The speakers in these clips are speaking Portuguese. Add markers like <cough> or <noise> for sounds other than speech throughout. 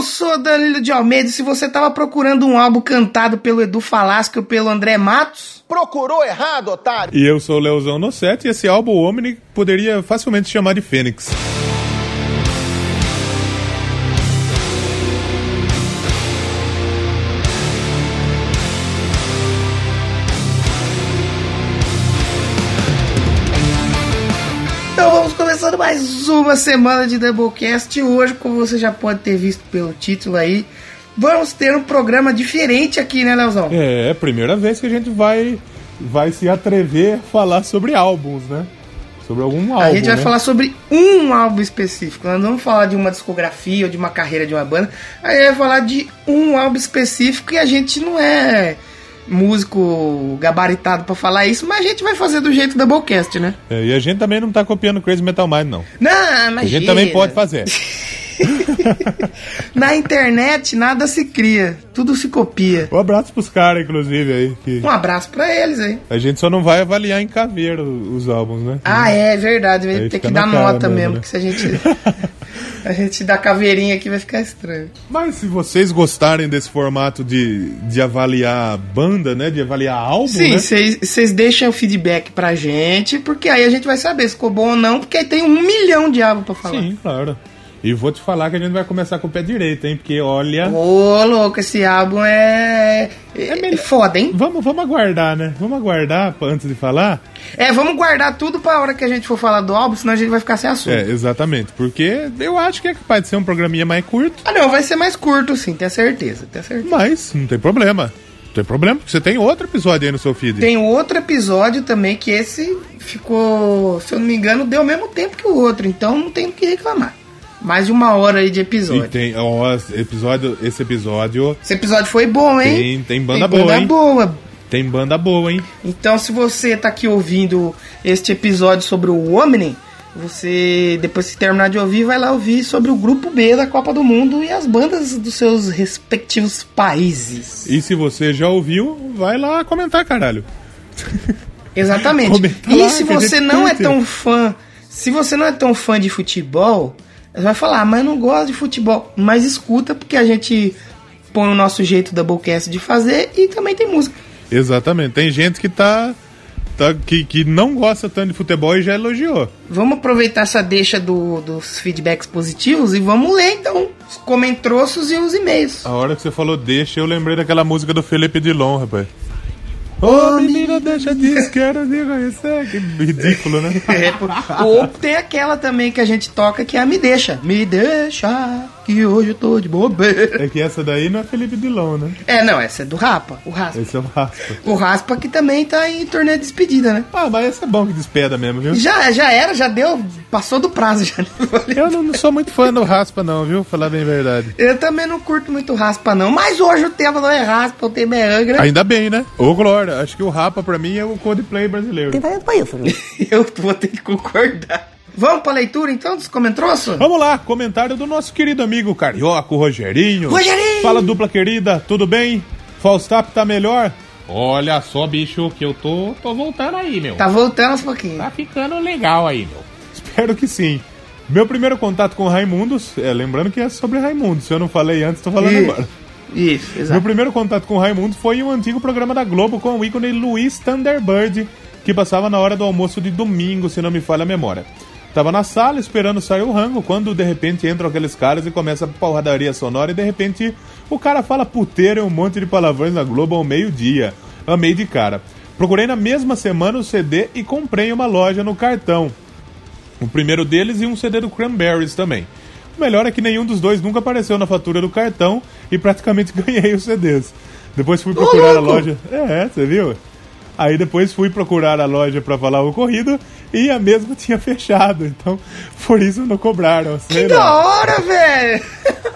Eu sou Danilo de Almeida. Se você tava procurando um álbum cantado pelo Edu Falasco ou pelo André Matos, Procurou errado, otário. E eu sou o Leozão Nossetti e esse álbum Omni poderia facilmente chamar de Fênix. Mais uma semana de Doublecast. E hoje, como você já pode ter visto pelo título aí, vamos ter um programa diferente aqui, né, Leozão? É, é a primeira vez que a gente vai, vai se atrever a falar sobre álbuns, né? Sobre algum álbum. A gente vai né? falar sobre um álbum específico. Nós não vamos falar de uma discografia ou de uma carreira de uma banda. A gente vai falar de um álbum específico e a gente não é músico gabaritado pra falar isso, mas a gente vai fazer do jeito da Doublecast, né? É, e a gente também não tá copiando Crazy Metal Mind, não. Não, A imagina. gente também pode fazer. <laughs> <laughs> Na internet nada se cria, tudo se copia. Um abraço pros caras, inclusive, aí. Que Um abraço pra eles aí. a gente só não vai avaliar em caveira os álbuns, né? Ah, é verdade, vai ter que dar nota mesmo, mesmo, né? que se a gente <laughs> a gente dar caveirinha aqui vai ficar estranho. Mas se vocês gostarem desse formato de, de avaliar banda, né? De avaliar álbum, Sim, né? vocês deixam o feedback pra gente, porque aí a gente vai saber se ficou bom ou não, porque aí tem um milhão de álbum pra falar. Sim, claro. E vou te falar que a gente vai começar com o pé direito, hein? Porque olha. Ô, louco, esse álbum é. É, melhor- foda, hein? Vamos, vamos aguardar, né? Vamos aguardar antes de falar. É, vamos guardar tudo pra hora que a gente for falar do álbum, senão a gente vai ficar sem assunto. É, exatamente. Porque eu acho que é capaz de ser um programinha mais curto, Ah, não, vai ser mais curto, sim, tenho certeza, tenho certeza. mas não tem problema. Não tem problema, porque você tem outro episódio aí no seu feed. Tem outro episódio também que esse ficou, se eu não me engano, deu o mesmo tempo que o outro, então não tem o que reclamar. Mais de uma hora aí de E episódio. tem, ó, esse episódio, esse episódio Esse episódio foi bom, hein? Tem- tem banda boa, hein? boa. tem banda boa, hein? Então, se você tá aqui ouvindo este episódio sobre o Omni, você, depois que terminar de ouvir, vai lá ouvir sobre o grupo B da Copa do Mundo e as bandas dos seus respectivos países. E se você já ouviu, vai lá comentar, caralho. Exatamente. <laughs> Comenta E lá se você não é tão fã, se você não é tão fã de futebol, você vai falar, "Ah, mas eu não gosto de futebol. Mas escuta, porque a gente põe o nosso jeito da Doublecast de fazer e também tem música. Exatamente. Tem gente que tá. tá que, que não gosta tanto de futebol e já elogiou. Vamos aproveitar essa deixa do- dos feedbacks positivos e vamos ler então os comentroços e os e-mails. A hora que você falou deixa, eu lembrei daquela música do Felipe Dilon, rapaz. Ô menina, deixa de quero de conhecer. Que ridículo, né? <laughs> É, pô. Ou tem aquela também que a gente toca que é a Me Deixa. Me deixa, que hoje eu tô de bobeira. É que essa daí não é Felipe Dilon, né? É, não, essa é do Rapa, o Raspa. Esse é o Raspa. O Raspa que também tá em turnê de despedida, né? Ah, mas esse é bom que despeda mesmo, viu? Já, já era, já deu, passou do prazo já. né? <laughs> Eu não, não sou muito fã do Raspa, não, viu? Falar bem a verdade. Eu também não curto muito Raspa, não. Mas hoje o tema não é Raspa, o tema é Angra. Ainda bem, né? Ô, Glória, acho que o Rapa pra mim é o Coldplay brasileiro. <laughs> Eu vou ter que concordar. Vamos pra leitura então dos comentroços? Vamos lá, comentário do nosso querido amigo Carioca, o Rogerinho. Rogerinho! Fala, dupla querida, tudo bem? Falstaff tá melhor? Olha só, bicho, que eu tô, tô voltando aí, meu. Tá voltando aos pouquinhos. Tá ficando legal aí, meu. Espero que sim. Meu primeiro contato com Raimundos, é, lembrando que é sobre Raimundos, se eu não falei antes, tô falando agora. Isso, Meu exato. primeiro contato com o Raimundo foi em um antigo programa da Globo com o ícone Luiz Thunderbird, que passava na hora do almoço de domingo, se não me falha a memória. Tava na sala esperando sair o rango, quando de repente entram aqueles caras e começa a porradaria sonora e de repente o cara fala puteiro e um monte de palavrões na Globo ao meio-dia. Amei de cara. Procurei na mesma semana o CD e comprei uma loja no cartão. O primeiro deles e um CD do Cranberries também. O melhor é que nenhum dos dois nunca apareceu na fatura do cartão e praticamente <laughs> ganhei os CDs. Depois fui procurar a loja. É, você viu? Aí depois fui procurar a loja pra falar o ocorrido e a mesma <laughs> tinha fechado. Então, por isso não cobraram. Que lá. da hora, velho!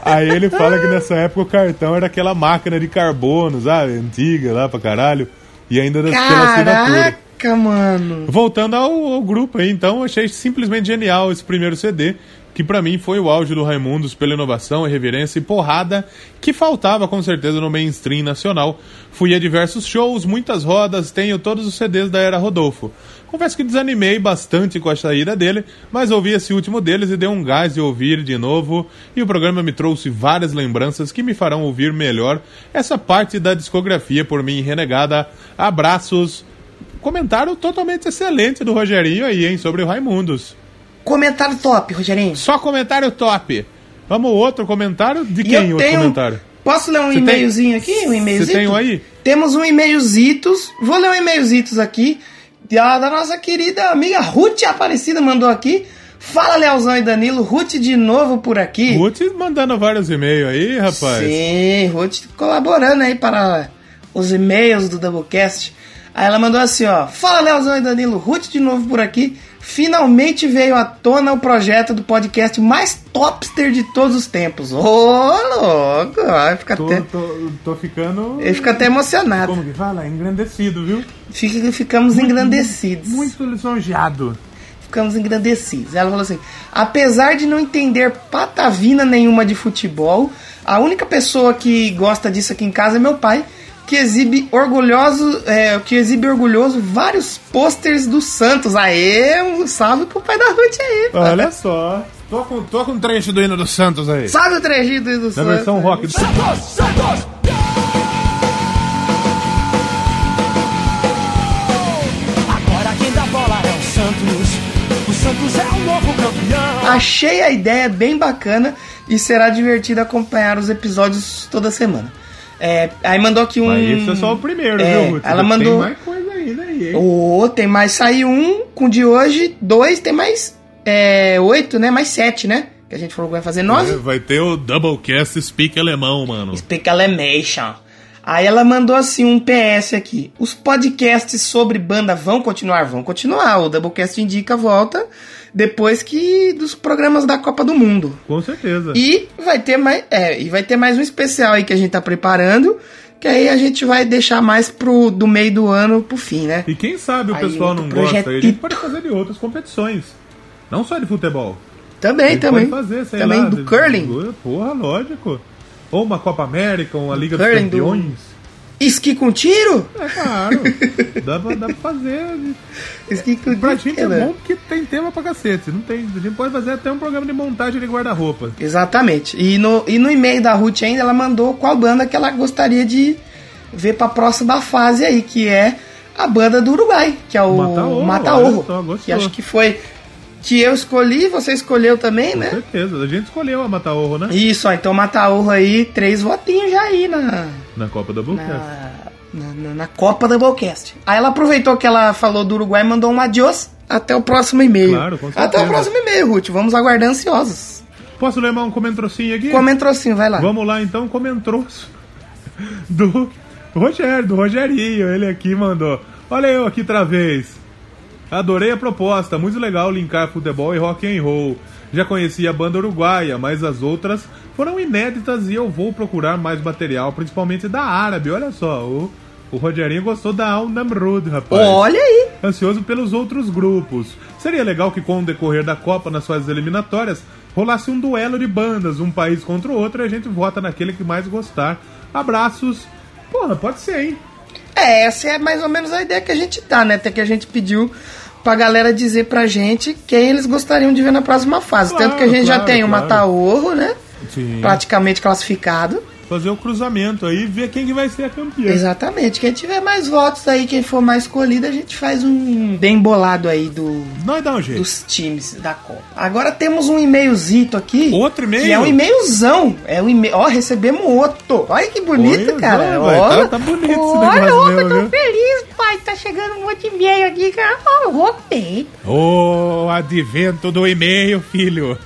Aí ele fala que nessa época o cartão era aquela máquina de carbono, sabe? Antiga lá pra caralho. E ainda pela assinatura. Caraca, mano. Voltando ao, ao grupo aí, então, achei simplesmente genial esse primeiro CD, que pra mim foi o auge do Raimundos pela inovação, irreverência e porrada que faltava com certeza no mainstream nacional. Fui a diversos shows, muitas rodas, tenho todos os CDs da era Rodolfo. Confesso que desanimei bastante com a saída dele, mas ouvi esse último deles e deu um gás de ouvir de novo, e o programa me trouxe várias lembranças que me farão ouvir melhor essa parte da discografia por mim renegada. Abraços. Comentário totalmente excelente do Rogerinho aí, hein, sobre o Raimundos. Comentário top, Rogerinho. Só comentário top. Vamos outro comentário? De quem eu outro tenho- comentário? Posso ler um tem- e-mailzinho aqui? Um e-mailzito? Você tem um aí? Temos um e-mailzitos. Vou ler um e-mailzitos aqui. Da, da nossa querida amiga Ruth Aparecida mandou aqui. Fala, Leozão e Danilo. Ruth de novo por aqui. Ruth mandando vários e-mails aí, rapaz. Sim, Ruth colaborando aí para os e-mails do Doublecast. Aí ela mandou assim, ó. Fala, Leozão e Danilo. Ruth de novo por aqui. Finalmente veio à tona o projeto do podcast mais topster de todos os tempos. Ô, louco! Ai, fica Tô, até, tô, tô ficando. ele fica até emocionado. Como que fala? Engrandecido, viu? Fica, ficamos engrandecidos. Muito lisonjeado. Ficamos engrandecidos. Ela falou assim: apesar de não entender patavina nenhuma de futebol, a única pessoa que gosta disso aqui em casa é meu pai, que exibe orgulhoso, é, que exibe orgulhoso vários posters do Santos. Aê, um salve pro pai da Ruth aí. pô. Olha só. Tô com, tô com um trecho do hino do Santos aí. Salve o trechinho do do Na Santos. versão rock do Agora quem dá bola é o Santos. O Santos é o novo campeão. Achei a ideia bem bacana e será divertido acompanhar os episódios toda semana. É, aí mandou aqui um. Mas esse é só o primeiro, É, viu? Ela Tem mandou. mais coisa ainda aí, hein? Ô, tem mais. Saiu um com o de hoje, dois, tem mais é, oito, né? Mais sete, né? Que a gente falou que vai fazer nove. É, Vai ter o Doublecast Speak Alemão, mano. Speak Alemation. Aí ela mandou assim um PS aqui. Os podcasts sobre banda vão continuar? Vão continuar. O Doublecast Indica volta depois que dos programas da Copa do Mundo. Com certeza. E vai ter mais, é, e vai ter mais um especial aí que a gente tá preparando, que aí a gente vai deixar mais pro do meio do ano pro fim, né? E quem sabe o Aí, pessoal não gosta, aí a gente projetito. pode fazer de outras competições. Não só de futebol. Também, gente também. Pode fazer, também lá, do curling. Porra, lógico. Ou uma Copa América, uma Liga dos Curling do- Campeões. Esqui com tiro? É claro. dá, pra, dá pra fazer. Esqui com Pra gente é né? bom porque tem tema pra cacete. Não tem, a gente pode fazer até um programa de montagem de guarda-roupa. Exatamente. E no, e no e-mail da Ruth ainda, ela mandou qual banda que ela gostaria de ver pra próxima fase aí, que é a banda do Uruguai, que é o Mataorro, gostou. que acho que foi que eu escolhi, você escolheu também, Com né? certeza. A gente escolheu a Mataorro, né? Isso, ó, então Mataorro aí, três votinhos já aí na, Na Copa da Bucast. na, na, na- Copa da Ballcast. Aí ela aproveitou que ela falou do Uruguai e mandou um adiós. Até o próximo e-mail. Claro, com certeza. Até o próximo e-mail, Ruth. Vamos aguardar ansiosos. Posso ler mais um comentrocinho aqui? Comentrocinho, vai lá. Vamos lá então, comentroço do Rogério, do Rogerinho. Ele aqui mandou. Olha eu aqui outra vez. Adorei a proposta, muito legal linkar futebol e rock and roll. Já conheci a banda uruguaia, mas as outras foram inéditas e eu vou procurar mais material, principalmente da árabe. Olha só, o, o Rogerinho gostou da Al Namrud, rapaz Olha aí. ansioso pelos outros grupos. Seria legal que com o decorrer da Copa nas fases eliminatórias rolasse um duelo de bandas, um país contra o outro, e a gente vota naquele que mais gostar. Abraços. Porra, pode ser, hein? É, essa é mais ou menos a ideia que a gente tá, né? Até que a gente pediu pra galera dizer pra gente quem eles gostariam de ver na próxima fase. Claro, Tanto que a gente já claro, tem o claro. Mataorro, né? Sim. Praticamente classificado. Fazer o cruzamento aí e ver quem que vai ser a campeã. Exatamente. Quem tiver mais votos aí, quem for mais escolhido, a gente faz um bem bolado aí do, Nós dá um jeito. dos times da Copa. Agora temos um e-mailzito aqui. Outro e-mail? Que é um e-mailzão. É um e-mail. Ó, recebemos outro. Olha que bonito, Olha, cara. Olha. tá- tá bonito esse Olha, negócio meu, eu tô viu? feliz, pai. Tá chegando um monte de e-mail aqui, cara. Ó, Voltei. O advento do e-mail, filho.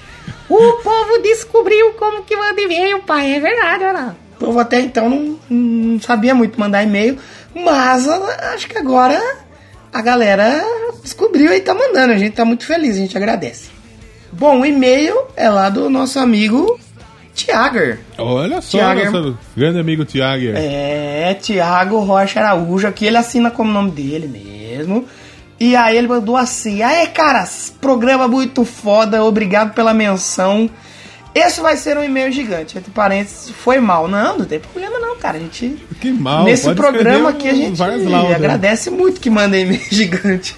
O povo descobriu como que manda e-mail, pai. É verdade, olha lá. O povo até então não, não sabia muito mandar e-mail, mas acho que agora a galera descobriu e tá mandando. A gente tá muito feliz, a gente agradece. Bom, o e-mail é lá do nosso amigo Tiager. Olha só, nosso grande amigo Thiago. É, Tiago Rocha Araújo, aqui ele assina como nome dele mesmo. E aí ele mandou assim: Aê, caras, programa muito foda, obrigado pela menção. Esse vai ser um e-mail gigante. Entre parênteses, foi mal. Não, não tem problema não, cara. A gente. Que mal. nesse programa aqui a gente laudas. agradece muito que manda e-mail <laughs> gigante.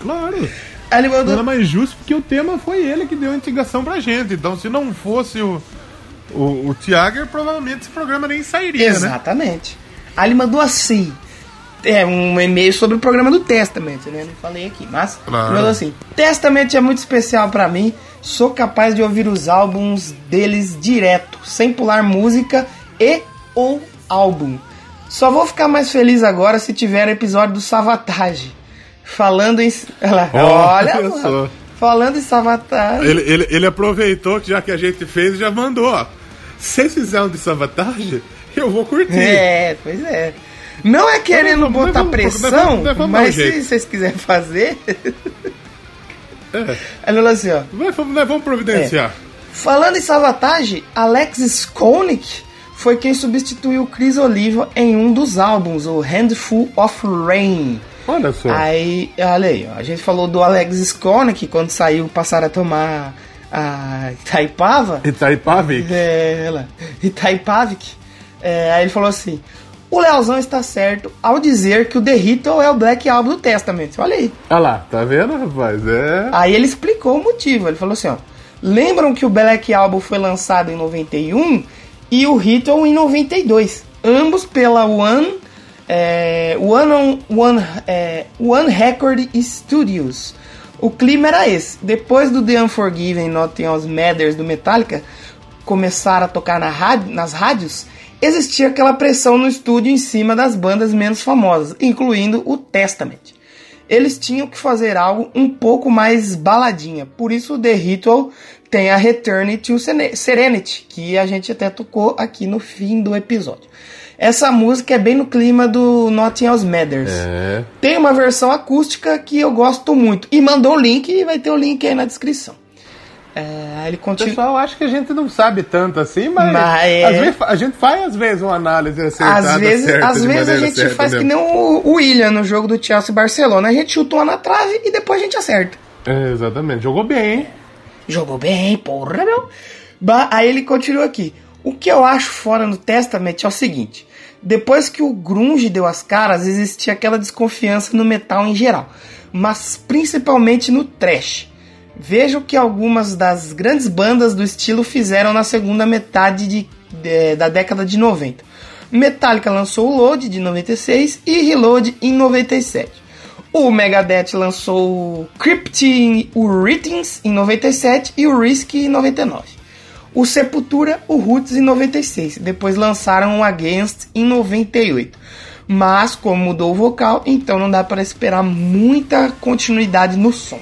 Claro. Aí ele mandou. Nada mais justo porque o tema foi ele que deu a indicação pra gente. Então, se não fosse o, o, o Tiago, provavelmente esse programa nem sairia, né? Exatamente. Aí ele mandou assim. É, um e-mail sobre o programa do Testament, né? Não falei aqui, mas Claro. assim: Testament é muito especial pra mim. Sou capaz de ouvir os álbuns deles direto, sem pular música e ou álbum. Só vou ficar mais feliz agora se tiver episódio do Savatage. Falando em. Olha, Ó, olha, só. falando em Savatage. Ele, ele, ele aproveitou que já que a gente fez e já mandou, ó. Se vocês fizerem um de Savatage, eu vou curtir. É, pois é. Não é querendo Mas vamos- botar vamos- pressão, mas vamos- vamos mas se vocês quiserem fazer. É. Ele falou assim, ó. Mas vamos, nós vamos providenciar. Falando em Savatage, Alex Skolnick foi quem substituiu Chris Oliva em um dos álbuns, o Handful of Rain. Olha só. Aí, olha aí, ó, a gente falou do Alex Skolnick quando saiu passaram a tomar a Itaipava. Itaipave. É, ela. Itaipavik. É, aí ele falou assim: O Leozão está certo ao dizer que o The Ritual é o Black Album do Testament. Olha aí. Olha lá, tá vendo, rapaz? É. Aí ele explicou o motivo. Ele falou assim: ó, Lembram que o Black Album foi lançado em 91 e o Ritual em 92? Ambos pela One, é, One, on- One, é, One Record Studios. O clima era esse. Depois do The Unforgiven Nothing Else Matters do Metallica começar a tocar na rádio- nas rádios, existia aquela pressão no estúdio em cima das bandas menos famosas, incluindo o Testament. Eles tinham que fazer algo um pouco mais baladinha, por isso o The Ritual tem a Return to Serenity, que a gente até tocou aqui no fim do episódio. Essa música é bem no clima do Nothing Else Matters. É. Tem uma versão acústica que eu gosto muito. E mandou o link e vai ter o link aí na descrição. É, ele O continua. pessoal acha que a gente não sabe tanto assim, mas, Mas é- às vezes, a gente faz às vezes uma análise acertada, Às vezes, certa, às vezes a gente certa faz que mesmo. nem o, o William no jogo do Chelsea e Barcelona. A gente chuta uma na trave e depois a gente acerta. É, exatamente, jogou bem, hein? Jogou bem, porra, meu. Ba- Aí ele continua aqui. O que eu acho fora no Testament é o seguinte: depois que o Grunge deu as caras, existia aquela desconfiança no metal em geral, mas principalmente no thrash. Veja o que algumas das grandes bandas do estilo fizeram na segunda metade de- de- da década de 90. Metallica lançou o Load de 96 e Reload em 97. O Megadeth lançou o Crypt o Rhythms em 97 e o Risk em 99. O Sepultura, o Roots em 96. Depois lançaram o Against em 98. Mas como mudou o vocal, então não dá para esperar muita continuidade no som.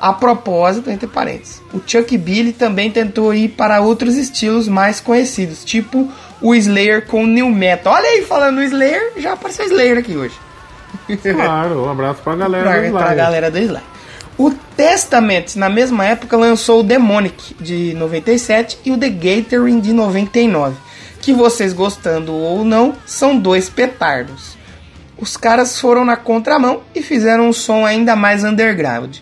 A propósito, entre parênteses, o Chuck Billy também tentou ir para outros estilos mais conhecidos, tipo o Slayer com New Metal. Olha aí, falando Slayer, já apareceu Slayer aqui hoje. Claro, um abraço pra galera pra, do pra Slayer. galera do Slayer. O Testament, na mesma época, lançou o Demonic de 97 e o The Gathering de 99, que vocês gostando ou não, são dois petardos. Os caras foram na contramão e fizeram um som ainda mais underground.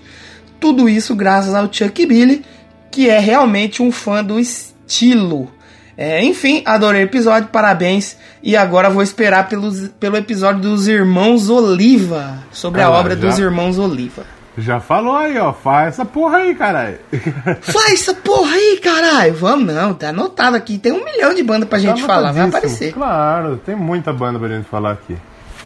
Tudo isso graças ao Chuck Billy, que é realmente um fã do estilo. É, enfim, adorei o episódio, parabéns. E agora vou esperar pelos, pelo episódio dos Irmãos Oliva, sobre Ah a obra já. dos Irmãos Oliva. Já falou aí, ó. Faz essa porra aí, caralho. <laughs> Faz essa porra aí, caralho! Vamos não, tá anotado aqui. Tem um milhão de bandas pra gente Tá falar, vai aparecer. Claro, tem muita banda pra gente falar aqui.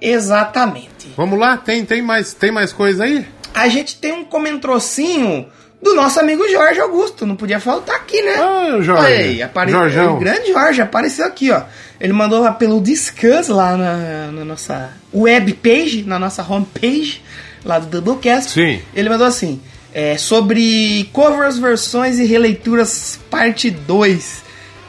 Exatamente. Vamos lá, tem, tem, mais, tem mais coisa aí? A gente tem um comentrocinho do nosso amigo Jorge Augusto. Não podia faltar aqui, né? Ah, Jorge. Aí, apare... O grande Jorge apareceu aqui, ó. Ele mandou lá pelo Discuss lá na, na nossa webpage, na nossa homepage, lá do Doublecast. Sim. Ele mandou assim: é, sobre covers, versões e releituras, parte 2.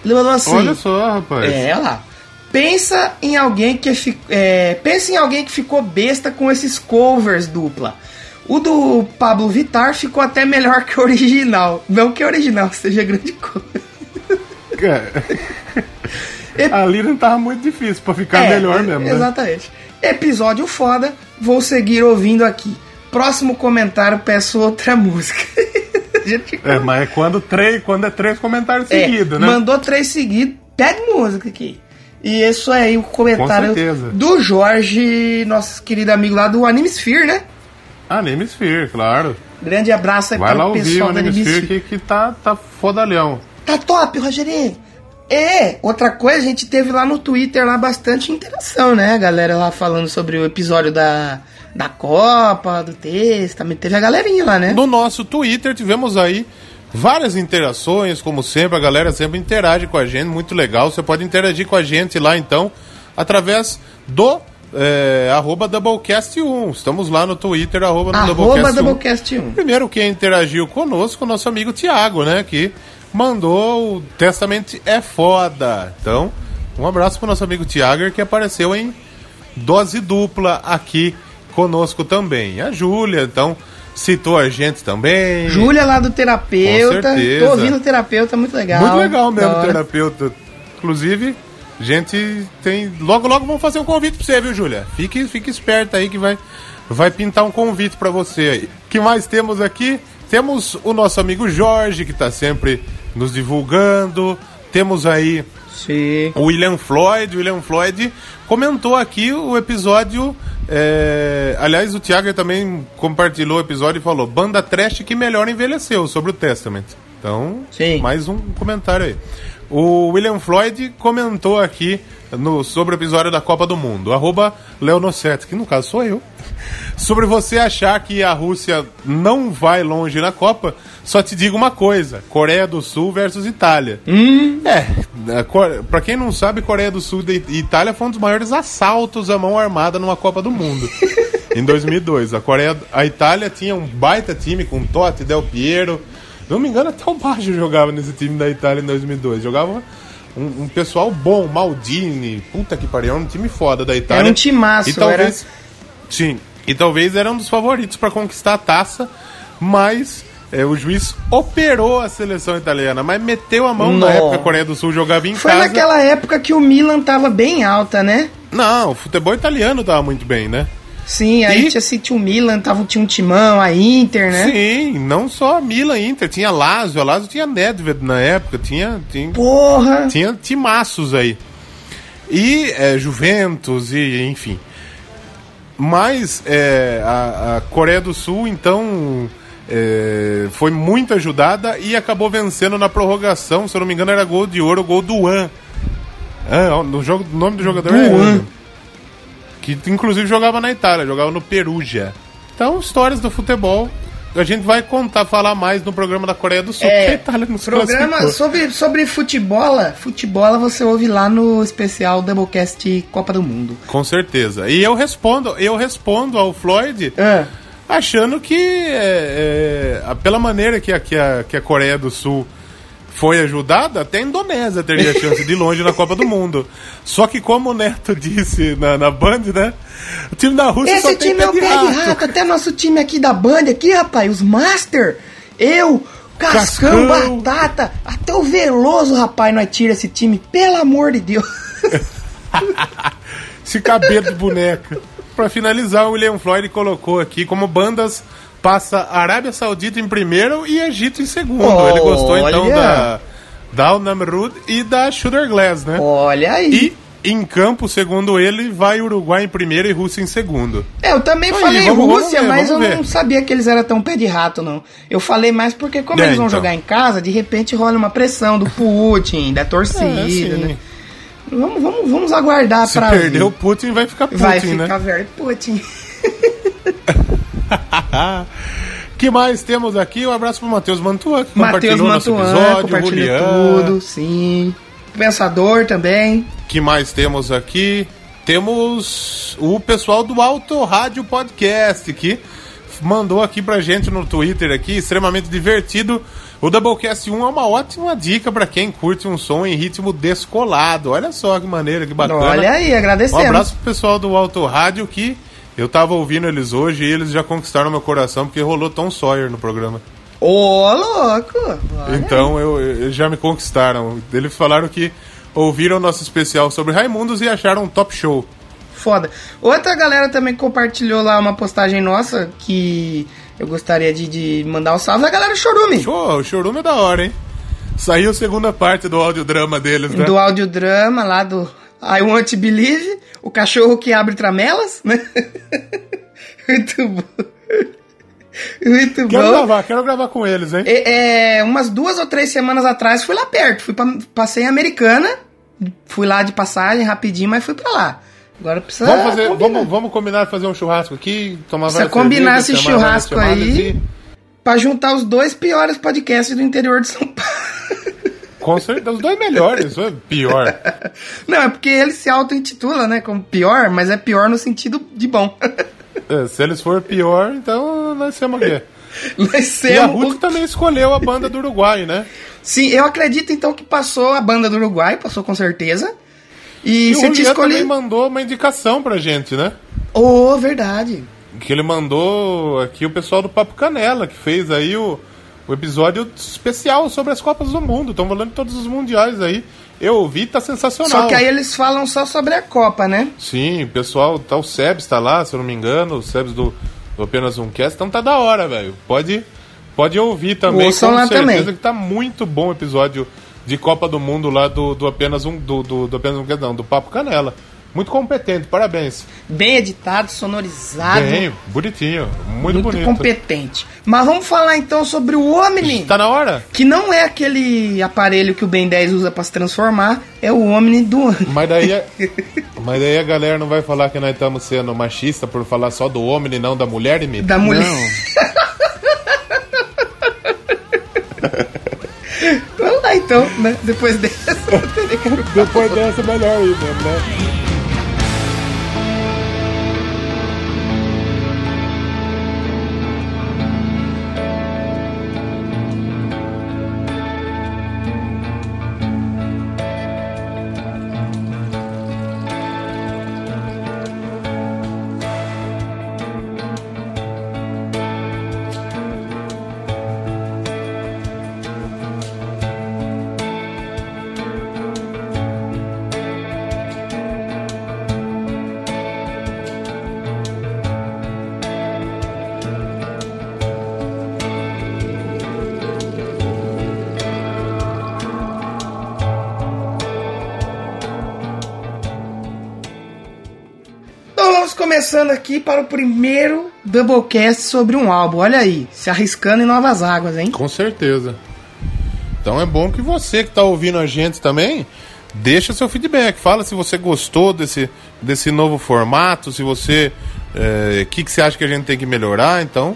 Ele mandou assim. Olha só, rapaz. É, olha lá. Pensa em alguém que é, pensa em alguém que ficou besta com esses covers dupla. O do Pablo Vittar ficou até melhor que o original. Não que o original <laughs> seja grande coisa. É. Ali não tava muito difícil pra ficar É, melhor mesmo, né? Exatamente. Episódio foda, vou seguir ouvindo aqui. Próximo comentário, peço outra música. <laughs> Gente, é, mas é quando, três, quando é três comentários é, seguidos, né? Mandou três seguidos, pede música aqui. E isso aí, o comentário do Jorge, nosso querido amigo lá do Animesphere, né? Animesphere, claro. Grande abraço aí Vai para o pessoal da Animesphere. Que, que tá, tá fodalhão. Tá top, Rogerinho. E outra coisa, a gente teve lá no Twitter lá bastante interação, né? A galera lá falando sobre o episódio da, da Copa, do texto, também teve a galerinha lá, né? No nosso Twitter tivemos aí várias interações, como sempre, a galera sempre interage com a gente, muito legal. Você pode interagir com a gente lá então, através do é, arroba Doublecast1. Estamos lá no Twitter, arroba, arroba Doublecast1. Primeiro quem interagiu conosco, o nosso amigo Tiago, né? Que mandou o Testament é foda. Então, um abraço pro nosso amigo Tiago que apareceu em dose dupla aqui conosco também. A Júlia, então, citou a gente também. Júlia lá do terapeuta. Com certeza. Tô ouvindo o terapeuta, muito legal. Muito legal mesmo terapeuta. Inclusive, gente tem. Logo, logo vamos fazer um convite pra você, viu, Júlia? Fique, fique esperta aí que vai, vai pintar um convite para você aí. O que mais temos aqui? Temos o nosso amigo Jorge, que tá sempre nos divulgando. Temos aí Sim. o William Floyd. O William Floyd comentou aqui o episódio. É... Aliás, o Thiago também compartilhou o episódio e falou: banda trash que melhor envelheceu sobre o Testament. Então, Sim. mais um comentário aí. O William Floyd comentou aqui no, sobre o episódio da Copa do Mundo, arroba Leonosset, que no caso sou eu, sobre você achar que a Rússia não vai longe na Copa, só te digo uma coisa: Coreia do Sul versus Itália. Hum. É, para quem não sabe, Coreia do Sul e Itália foi um dos maiores assaltos à mão armada numa Copa do Mundo. <laughs> em 2002, a Coreia, a Itália tinha um baita time com Totti, Del Piero, não me engano, até o Baggio jogava nesse time da Itália em 2002. Jogava um, um pessoal bom, Maldini, puta que pariu, um time foda da Itália. Era um timaço, e talvez, era... Sim, e talvez era um dos favoritos para conquistar a taça, mas é, o juiz operou a seleção italiana, mas meteu a mão na época a Coreia do Sul jogava em Foi casa. Foi naquela época que o Milan tava bem alta, né? Não, o futebol italiano tava muito bem, né? Sim, aí e... tinha, assim, tinha o Milan, tava, tinha um timão, a Inter, né? Sim, não só a Milan, Inter, tinha Lazio, a Lazio tinha Nedved na época, tinha... tinha Porra! Tinha timaços aí. E é, Juventus, e enfim. Mas é, a, a, Coreia do Sul, então, é, foi muito ajudada e acabou vencendo na prorrogação. Se eu não me engano, era gol de ouro, gol do An. Ah, no jogo, o nome do jogador Duan. é que inclusive jogava na Itália, jogava no Perugia. Então, histórias do futebol a gente vai contar, falar mais no programa da Coreia do Sul, é, a Itália programa sobre, sobre futebol, futebol você ouve lá no especial Doublecast Copa do Mundo. Com certeza. E eu respondo, eu respondo ao Floyd é. achando que é, é, pela maneira que a, que, a, que a Coreia do Sul foi ajudada, até a Indonésia teria chance de longe na Copa do Mundo. Só que, como o Neto disse na, na Band, né? O time da Rússia Esse só time tem é o pé de rato. rato. Até nosso time aqui da Band, aqui, rapaz, os Master, eu, Cascão, Cascão, Batata, até o Veloso, rapaz, nós tira esse time, pelo amor de Deus. <laughs> esse cabelo de boneca. Para finalizar, o William Floyd colocou aqui como bandas passa Arábia Saudita em primeiro e Egito em segundo. Olha. Ele gostou então da da Namrud e da Sugar Glass, né? Olha aí. E em campo, segundo ele, vai Uruguai em primeiro e Rússia em segundo. É, eu também aí, falei vamos, Rússia, vamos ver, mas eu ver. não sabia que eles eram tão pé de rato, não. Eu falei mais porque, como é, eles vão então. jogar em casa, de repente rola uma pressão do Putin, da <laughs> torcida, é, né? Vamos, vamos, vamos aguardar pra. Se perder o Putin, vai ficar Putin, vai né? Vai ficar very Putin. <laughs> <laughs> que mais temos aqui? Um abraço pro Matheus Mantuan, que Mateus compartilhou nosso episódio. Compartilha tudo, sim. Pensador também. que mais temos aqui? Temos o pessoal do Auto Rádio Podcast, que mandou aqui pra gente no Twitter aqui, extremamente divertido. O Doublecast 1 é uma ótima dica para quem curte um som em ritmo descolado. Olha só que maneira, que bacana. Olha aí, agradecemos. Um abraço pro pessoal do Auto Rádio que eu tava ouvindo eles hoje e eles já conquistaram meu coração porque rolou Tom Sawyer no programa. Ô, oh, louco! Olha então eu, eu, já me conquistaram. Eles falaram que ouviram nosso especial sobre Raimundos e acharam um top show. foda. Outra galera também compartilhou lá uma postagem nossa que eu gostaria de, de mandar um salve. A galera Chorume. Show, o Chorume é da hora, hein? Saiu a segunda parte do audiodrama deles, né? Do audiodrama lá do I Want to Believe. O cachorro que abre tramelas, né? <laughs> Muito bom. Muito Quero bom. gravar, quero gravar com eles, hein? É, é, umas duas ou três semanas atrás fui lá perto. Fui pra, passei em Americana. Fui lá de passagem rapidinho, mas fui pra lá. Agora precisa. Vamos, fazer, combinar. vamos, vamos combinar fazer um churrasco aqui, tomar Precisa combinar esse churrasco aí. e- Pra juntar os dois piores podcasts do interior de São Paulo. Com certeza, os dois melhores, é pior. <laughs> Não, é porque ele se auto-intitula, né, como pior, mas é pior no sentido de bom. É, se eles for pior, então nós somos o quê? <laughs> Nós E a Ruth também escolheu a banda do Uruguai, né? Sim, eu acredito então que passou a banda do Uruguai, passou com certeza. E, E você o Lian também escolhido. mandou uma indicação pra gente, né? Oh, verdade. Que ele mandou aqui o pessoal do Papo Canela, que fez aí o, o episódio especial sobre as Copas do Mundo. Estão falando de todos os mundiais aí. Eu ouvi, tá sensacional. Só que aí eles falam só sobre a Copa, né? Sim, o pessoal, tá, o Sebs tá lá, se eu não me engano, o Sebs do, do Apenas Um Cast, então tá da hora, velho. Pode, pode ouvir também, Ouçam com lá certeza também. que tá muito bom o episódio de Copa do Mundo lá do, do Apenas Um, do, do, do Apenas Um Cast, não, do Papo Canela. Muito competente, parabéns. Bem editado, sonorizado. Bem, bonitinho, muito, muito bonito. competente. Mas vamos falar então sobre o Omni. Tá na hora? Que não é aquele aparelho que o Ben 10 usa pra se transformar, é o Omni do Mas daí, a- <laughs> mas daí a galera não vai falar que nós estamos sendo machista por falar só do homem e não da mulher, me da mulher. Vamos <laughs> lá então, né? Depois dessa, <laughs> Depois dessa, melhor mesmo, né? Começando aqui para o primeiro Doublecast sobre um álbum. Olha aí, se arriscando em novas águas, hein? Com certeza. Então é bom que você que está ouvindo a gente também, deixa seu feedback. Fala se você gostou desse, desse novo formato, se você. O que, que você acha que a gente tem que melhorar. Então,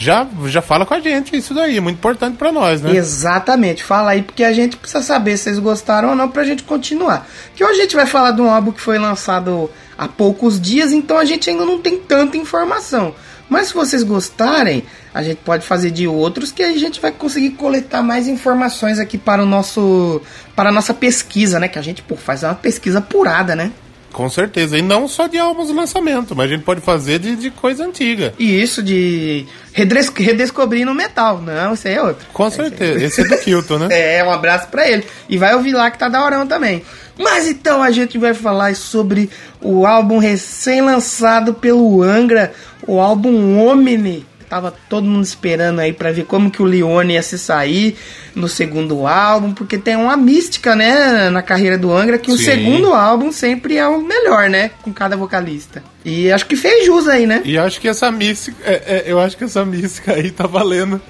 já, já fala com a gente isso daí. É muito importante para nós, né? Exatamente, fala aí porque a gente precisa saber se vocês gostaram ou não pra gente continuar. Que hoje a gente vai falar de um álbum que foi lançado há poucos dias, então a gente ainda não tem tanta informação. Mas se vocês gostarem, a gente pode fazer de outros que a gente vai conseguir coletar mais informações aqui para o nosso para a nossa pesquisa, né? Que a gente pô, faz uma pesquisa apurada, né? Com certeza. E não só de álbuns de lançamento, mas a gente pode fazer de, de coisa antiga. E isso de redres- redescobrindo o metal. Não, isso aí é outro. Com certeza. Esse é do Kilton, né? <laughs> É, um abraço pra ele. E vai ouvir lá que tá da horão também. Mas então a gente vai falar sobre o álbum recém-lançado pelo Angra, o álbum Omni. Tava todo mundo esperando aí pra ver como que o Leone ia se sair no segundo álbum, porque tem uma mística, né, na carreira do Angra, que o Sim. segundo álbum sempre é o melhor, né, com cada vocalista. E acho que fez jus aí, né? E acho que essa mística. é- é, eu acho que essa mística aí tá valendo.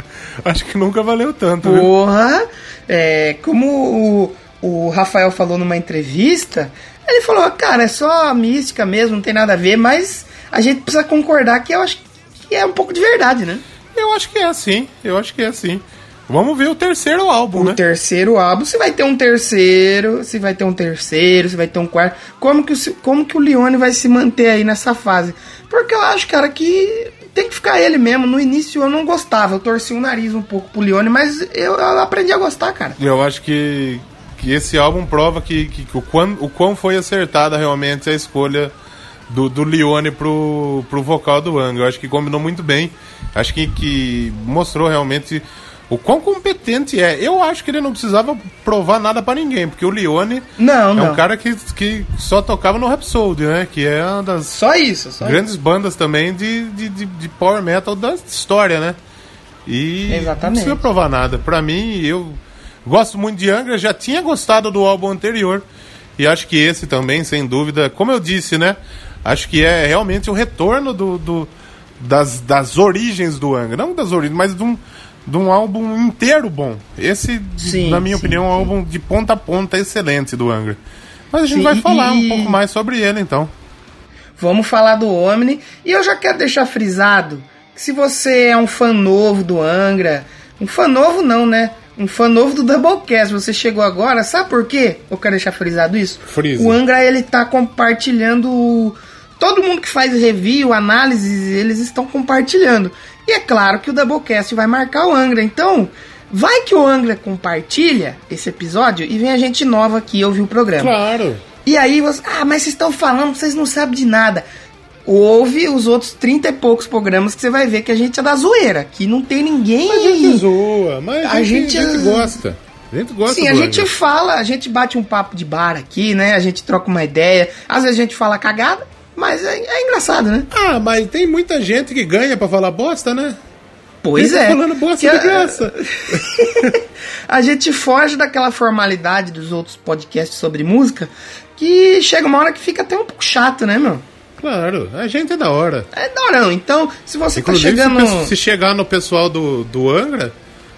Acho que nunca valeu tanto, viu? Porra! É, como o, o Rafael falou numa entrevista, ele falou, cara, é só mística mesmo, não tem nada a ver, mas a gente precisa concordar que eu acho que é um pouco de verdade, né? Eu acho que é assim. Eu acho que é assim. Vamos ver o terceiro álbum, O né? terceiro álbum, se vai ter um terceiro, se vai ter um terceiro, se vai ter um quarto, como que, o, como que o Leone vai se manter aí nessa fase? Porque eu acho, cara, que tem que ficar ele mesmo. No início eu não gostava, eu torci o nariz um pouco pro Leone, mas eu, eu aprendi a gostar, cara. Eu acho que, que esse álbum prova que, que, que o, quão, o quão foi acertada realmente a escolha do, do Leone pro, pro vocal do Angra. Eu acho que combinou muito bem. Acho que, que mostrou realmente o quão competente é. Eu acho que ele não precisava provar nada pra ninguém, porque o Leone Não, é não. um cara que, que só tocava no Rhapsody, né? Que é uma das Só isso, só grandes bandas também de, de, de, de power metal da história, né? E Exatamente. não precisa provar nada. Pra mim, eu gosto muito de Angra, já tinha gostado do álbum anterior. E acho que esse também, sem dúvida, como eu disse, né? Acho que é realmente o retorno do, do- das, das origens do Angra. Não das origens, mas de um, de um álbum inteiro bom. Esse, Sim, na minha sim, opinião, é um álbum de ponta a ponta excelente do Angra. Mas a gente Sim, vai e- falar um e- pouco mais sobre ele, então. Vamos falar do Omni. E eu já quero deixar frisado que se você é um fã novo do Angra, um fã novo não, né? Um fã novo do Doublecast, você chegou agora, sabe por quê? Eu quero deixar frisado isso. Frisa. O Angra, ele tá compartilhando... Todo mundo que faz review, análise, eles estão compartilhando. E é claro que o Doublecast vai marcar o Angra. Então, vai que o Angra compartilha esse episódio e vem a gente nova aqui ouvir o programa. Claro. E aí você, ah, mas vocês estão falando, vocês não sabem de nada. Ouve os outros 30 e poucos programas que você vai ver que a gente é da zoeira, que não tem ninguém. Mas a gente zoa, mas a, A gente, gente- a gente gosta. A gente gosta Sim, a gente fala, a gente bate um papo de bar aqui, né? A gente troca uma ideia. Às vezes a gente fala cagada, mas é, é engraçado, né? Ah, mas tem muita gente que ganha pra falar bosta, né? Pois é. falando bosta de a- graça. <laughs> a gente foge daquela formalidade dos outros podcasts sobre música, que chega uma hora que fica até um pouco chato, né, meu? Claro, a gente é da hora. É, não, não. Então, se você Inclusive, tá se chegando. pe- se, chegar no pessoal do, do Angra,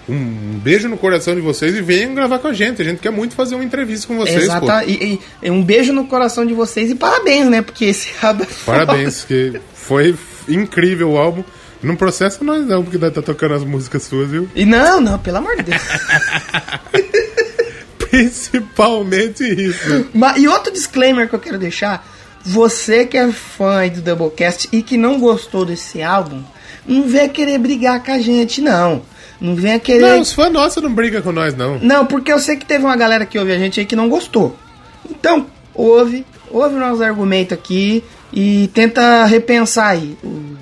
um beijo no coração de vocês e venham gravar com a gente. A gente quer muito fazer uma entrevista com vocês, Exato. E, e- um beijo no coração de vocês e parabéns, né? Porque esse <laughs> álbum é. Parabéns, que foi incrível o álbum. Não processa nós não, porque nós tá tocando as músicas suas, viu? E não, não, pelo amor de Deus. <laughs> Principalmente isso. Ma- e outro disclaimer que eu quero deixar: você que é fã do Doublecast e que não gostou desse álbum, não venha querer brigar com a gente, não. Não venha querer. Não, os fãs nossos não brigam com nós, não. Não, porque eu sei que teve uma galera que ouve a gente aí que não gostou. Então, ouve, ouve o nosso argumento aqui e tenta repensar aí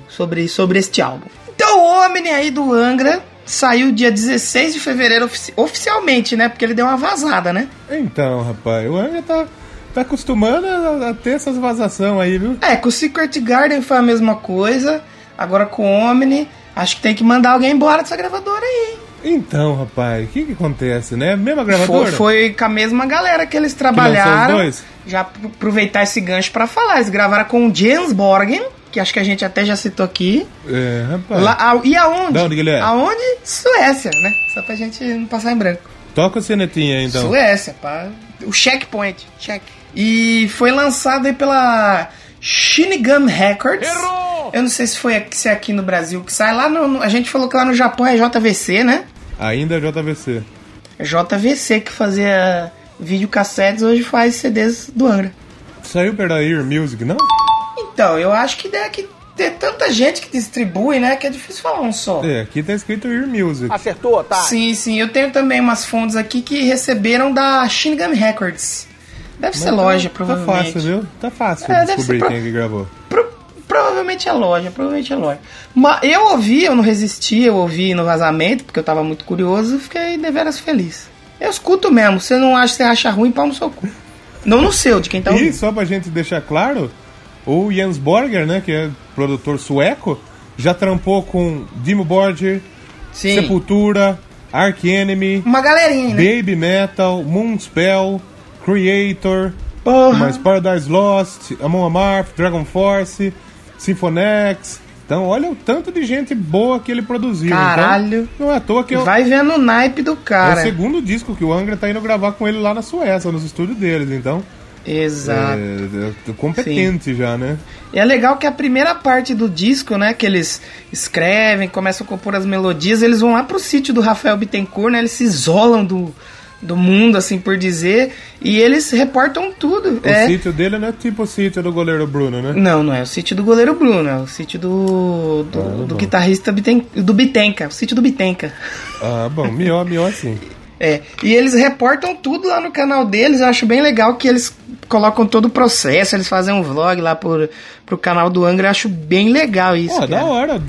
sobre, sobre este álbum. Então, o Omni aí do Angra saiu dia 16 de fevereiro ofici- oficialmente, né? Porque ele deu uma vazada, né? Então, rapaz, o Angra tá, tá acostumando a, a ter essas vazação aí, viu? É, com o Secret Garden foi a mesma coisa. Agora com o Omni, acho que tem que mandar alguém embora dessa gravadora aí. Então, rapaz, o que que acontece, né? Mesma Foi, gravadora? foi com a mesma galera que eles trabalharam. dois? Já aproveitar esse gancho pra falar. Eles gravaram com o James Borgen, que acho que a gente até já citou aqui. É, rapaz. Lá, a- e aonde? Da onde que ele é? Aonde? Suécia, né? Só pra gente não passar em branco. Toca o cenetinha então. Suécia, pá. O checkpoint. Check. E foi lançado aí pela Shinigami Records. Errou! Eu não sei se foi aqui, se é aqui no Brasil que sai. Lá no, no- a gente falou que lá no Japão é JVC, né? Ainda é JVC. É JVC que fazia videocassetes, hoje faz CDs do Angra. Saiu pela Ear Music, não? Então, eu acho que deve que ter tanta gente que distribui, né? Que é difícil falar um só. É, aqui tá escrito Ear Music. Acertou, otário. Sim, sim. Eu tenho também umas fontes aqui que receberam da Shinigami Records. Deve ser Mas loja, tá, provavelmente. Tá fácil, viu? Tá fácil É, descobrir pro- quem é que gravou. Pro- provavelmente é loja, provavelmente é loja. Mas eu ouvi, eu não resisti, eu ouvi no vazamento, porque eu tava muito curioso e fiquei deveras feliz. Eu escuto mesmo, você não acha, você acha ruim, pau no seu cu. Não no seu, de quem tá E ouvindo. só pra gente deixar claro, o Jens Borger, né, que é produtor sueco, já trampou com Dimo Borger, Sim. Sepultura, Ark Enemy, Uma galerinha, né? Baby Metal, Moonspell, Creator, Porra. mais Paradise Lost, Amon Amarth, Dragon Force, Symphonex. Então, olha o tanto de gente boa que ele produziu. Caralho. Então, não é à toa que eu, Vai vendo o naipe do é o cara. segundo disco que o Angra tá indo gravar com ele lá na Suécia, nos estúdios deles. Então, Exato. é, é competente já, né? E é legal que a primeira parte do disco, né, que eles escrevem, começam a compor as melodias, eles vão lá pro sítio do Rafael Bittencourt, né, eles se isolam do, do mundo, assim por dizer, e eles reportam tudo. O é. sítio dele não é tipo o sítio do goleiro Bruno, né? Não, não é o sítio do goleiro Bruno, é o sítio do, do, Ah, do guitarrista Biten, do Bitenca, o sítio do Bitenca. Ah, bom, melhor, melhor sim. É, e eles reportam tudo lá no canal deles. Eu acho bem legal que eles colocam todo o processo. Eles fazem um vlog lá por, pro canal do Angra. Eu acho bem legal isso. Pô, cara. da hora.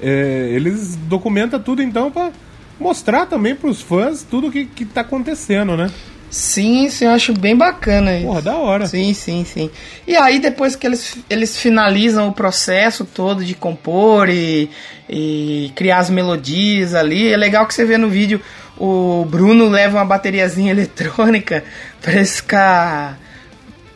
É, eles documentam tudo então pra, mostrar também pros fãs tudo que, que tá acontecendo, né? Sim, sim, eu acho bem bacana isso. Porra, da hora. Sim, sim, sim. E aí, depois que eles, eles finalizam o processo todo de compor e, e criar as melodias ali, é legal que você vê no vídeo o Bruno leva uma bateriazinha <laughs> eletrônica pra ele ficar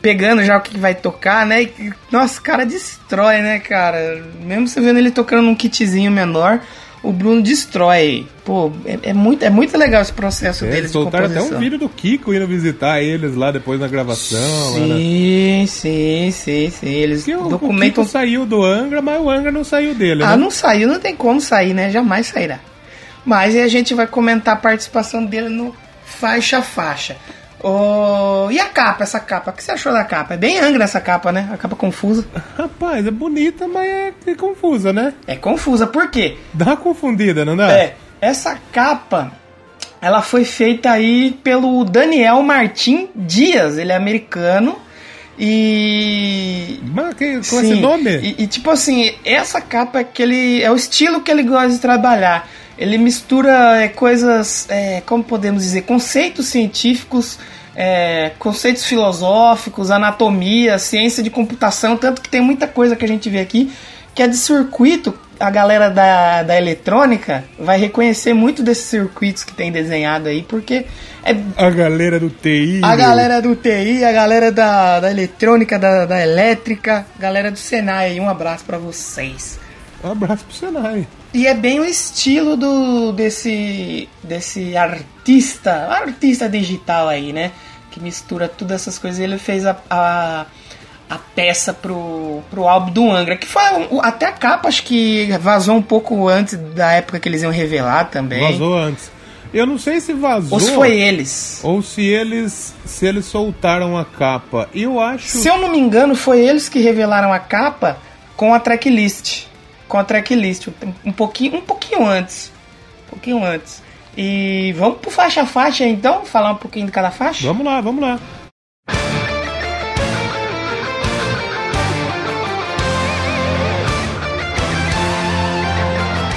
pegando já o que vai tocar, né? E, nossa, o cara destrói, né, cara? Mesmo você vendo ele tocando num kitzinho menor, o Bruno destrói. Pô, é, é muito, é muito legal esse processo É, deles eles de soltaram até um vídeo do Kiko indo visitar eles lá depois na gravação. Sim, sim, sim, sim. Eles Porque o, o documentam. Kiko saiu do Angra, mas o Angra não saiu dele, Ah, né? não saiu, não tem como sair, né? Jamais sairá. Mas a gente vai comentar a participação dele no faixa a faixa. Ô, E a capa, essa capa? O que você achou da capa? É bem Angra essa capa, né? A capa confusa. Rapaz, é bonita, mas é, é confusa, né? É confusa, por quê? Dá uma confundida, não dá? É, essa capa, ela foi feita aí pelo Daniel Martin Dias, ele é americano. E. Mas que, com Sim, esse nome? E, e, tipo assim, essa capa é que ele. É o estilo que ele gosta de trabalhar. Ele mistura é, coisas, é, como podemos dizer, conceitos científicos, é, conceitos filosóficos, anatomia, ciência de computação, tanto que tem muita coisa que a gente vê aqui que é de circuito. A galera da, da eletrônica vai reconhecer muito desses circuitos que tem desenhado aí, porque é A galera do TI. a meu. galera do TI, a galera da, da eletrônica, da, da elétrica, galera do Senai aí, um abraço pra vocês. Um abraço pro Senai. E é bem o estilo do desse desse artista, artista digital aí, né? Que mistura todas essas coisas. Ele fez a, a, a peça pro, pro álbum do Angra, que foi um- até a capa, acho que vazou um pouco antes da época que eles iam revelar também. Vazou antes. Eu não sei se vazou. Ou se foi eles? Ou se eles se eles soltaram a capa. Eu acho. Se eu não me engano, foi eles que revelaram a capa com a tracklist. Com a tracklist, um pouquinho, um pouquinho antes. Um pouquinho antes. E vamos pro faixa a faixa então, falar um pouquinho de cada faixa? Vamos lá, vamos lá.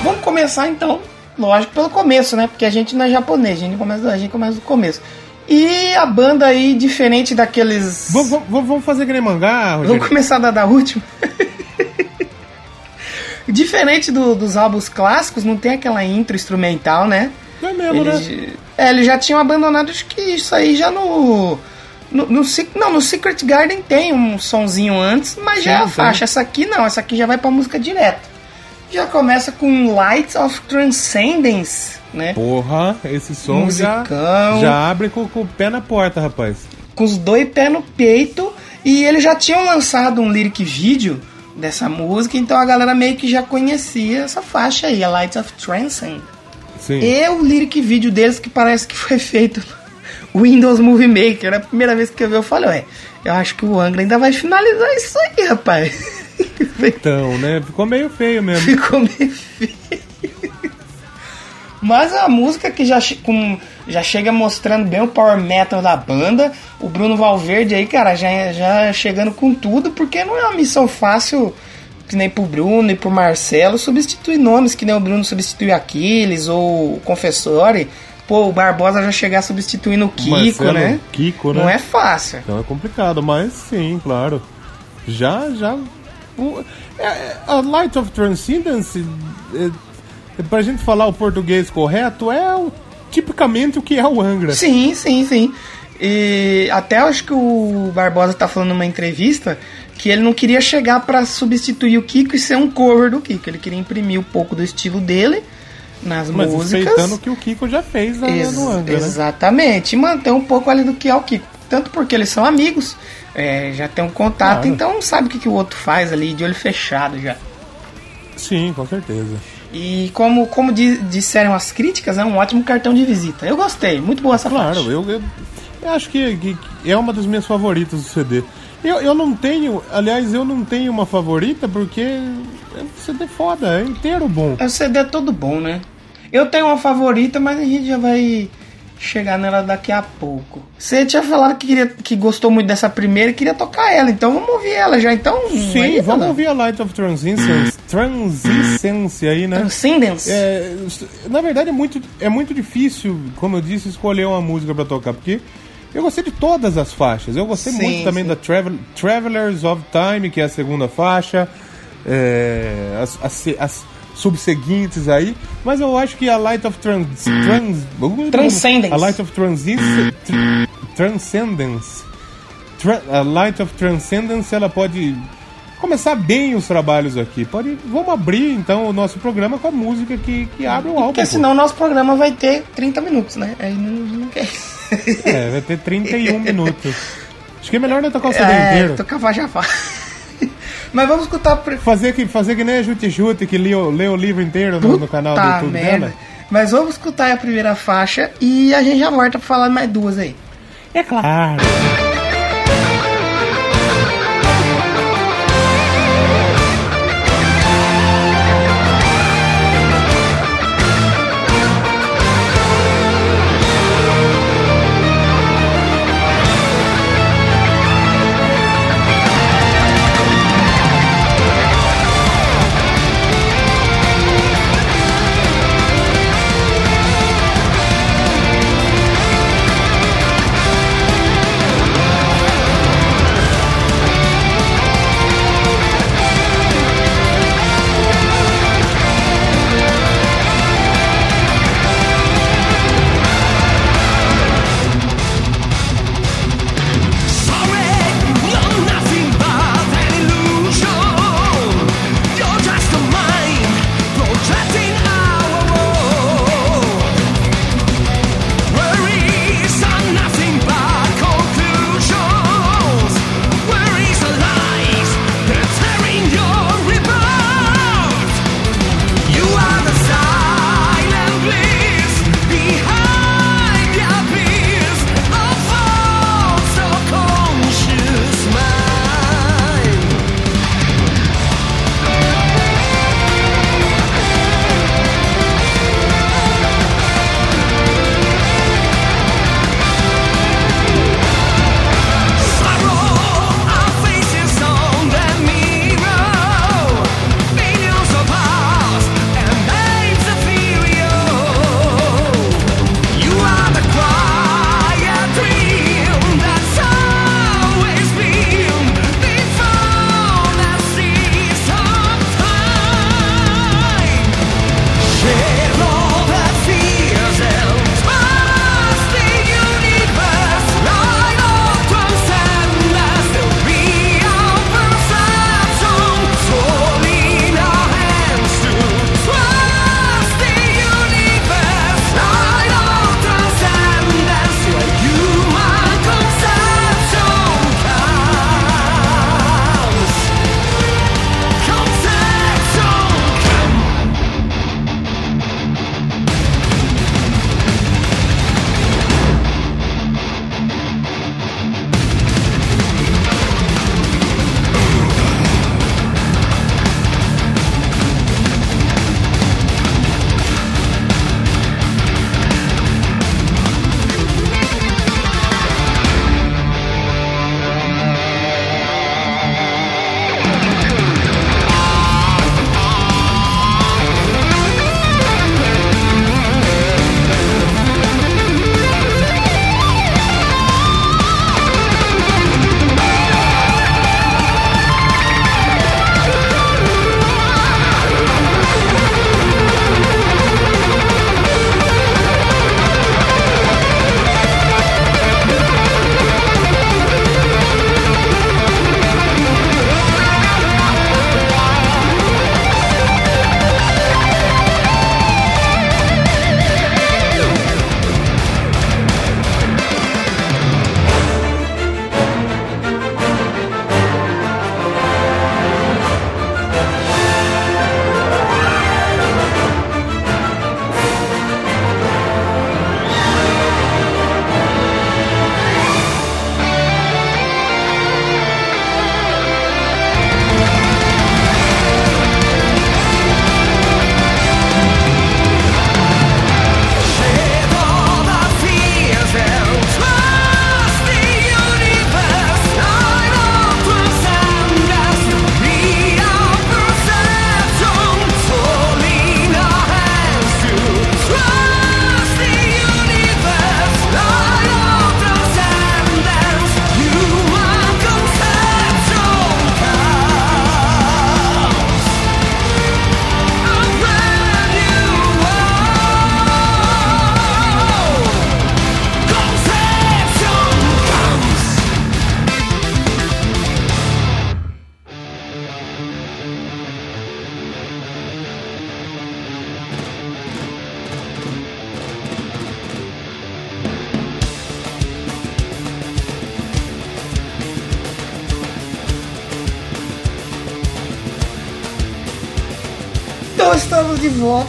Vamos começar então, lógico, pelo começo, né? Porque a gente não é japonês, a gente começa, a gente começa do começo. E a banda aí, diferente daqueles. Vamos, vamos, vamos fazer que nem mangá, Rogério? Vamos começar da, da última. <laughs> Diferente do- dos álbuns clássicos, não tem aquela intro instrumental, né? Não é mesmo, né? Eles, é, eles já tinham abandonado, acho que isso aí já no. No, no não, no Secret Garden tem um sonzinho antes, mas já é a faixa. Essa aqui não, essa aqui já vai pra música direto. Já começa com Lights of Transcendence, né? Porra, esse som já, já abre com, com o pé na porta, rapaz. com os dois pés no peito. E eles já tinham lançado um lyric vídeo dessa música, então a galera meio que já conhecia essa faixa aí, a Lights of Transcend. Sim. E o lyric vídeo deles que parece que foi <laughs> feito no Windows Movie Maker. A primeira vez que eu vi, eu falei, ué, eu acho que o Angra ainda vai finalizar isso aí, rapaz. <laughs> Então, né? Ficou meio feio mesmo. Ficou meio feio. Mas a música que já, com, já chega mostrando bem o power metal da banda. O Bruno Valverde aí, cara, já, já chegando com tudo, porque não é uma missão fácil, que nem pro Bruno e pro Marcelo, substituir nomes, que nem o Bruno substituiu Aquiles ou o Confessore. Pô, o Barbosa já chegar substituindo o Kiko, Marcelo né? Kiko, né? Não é fácil. Então é complicado, mas sim, claro. Já, já. o- é- é- a Light of Transcendence, é, pra gente falar o português correto, é o- tipicamente o que é o Angra. Sim, sim, sim. E até acho que o Barbosa tá falando numa entrevista que ele não queria chegar pra substituir o Kiko e ser um cover do Kiko. Ele queria imprimir um pouco do estilo dele nas Mas músicas. respeitando o que o Kiko já fez lá Ex- no Angra, né? Exatamente. E manter um pouco ali do que é o Kiko. Tanto porque eles são amigos, é, já tem um contato, Claro. então sabe o que, que o outro faz ali de olho fechado já. Sim, com certeza. E como, como di- disseram as críticas, é um ótimo cartão de visita. Eu gostei, muito boa essa Claro, faixa. eu, eu, eu acho que, que- é uma das minhas favoritas do CD. Eu, eu não tenho, aliás, eu não tenho uma favorita porque é um CD foda, é inteiro bom. O CD é todo bom, né? Eu tenho uma favorita, mas a gente já vai chegar nela daqui a pouco. Você tinha falado que, queria, que gostou muito dessa primeira e queria tocar ela, então vamos ouvir ela já. Então, Sim, aí, vamos Renan? ouvir a Light of Transcendence, Transcendence aí, né? Transcendence. É, na verdade é muito, é muito difícil, como eu disse, escolher uma música pra tocar, porque eu gostei de todas as faixas. Eu gostei Sim, muito também sim. da Travel, Travelers of Time, que é a segunda faixa, é, as, as, as subseguintes aí, mas eu acho que a Light of Trans, trans, Transcendence. A Light of Transcendence, tr- Transcendence, Tra- a Light of Transcendence, ela pode começar bem os trabalhos aqui. Pode, vamos abrir então o nosso programa com a música que, que abre o álbum. Porque senão o nosso programa vai ter 30 minutos, né? Aí não, não quer. É, vai ter 31 <laughs> minutos. Acho que é melhor não tocar o CD É, inteiro. tocar Vajafá. Mas vamos escutar. Pre... Fazer que, fazer que nem a Jute Jute, que lê, o- lê o livro inteiro no, no canal do YouTube merda. dela. Mas vamos escutar a primeira faixa e a gente já volta pra falar mais duas aí. É claro. Light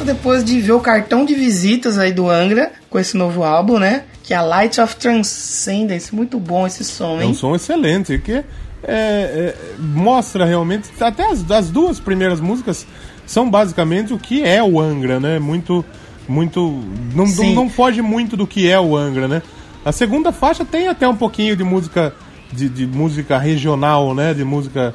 depois de ver o cartão de visitas aí do Angra com esse novo álbum, né? Que é a Light of Transcendence. Muito bom esse som, É um hein? som excelente, que é, é, mostra realmente. Até as, as duas primeiras músicas são basicamente o que é o Angra, né? Muito. Muito. Não, não, não foge muito do que é o Angra, né? A segunda faixa tem até um pouquinho de música. De, de música regional, né? De música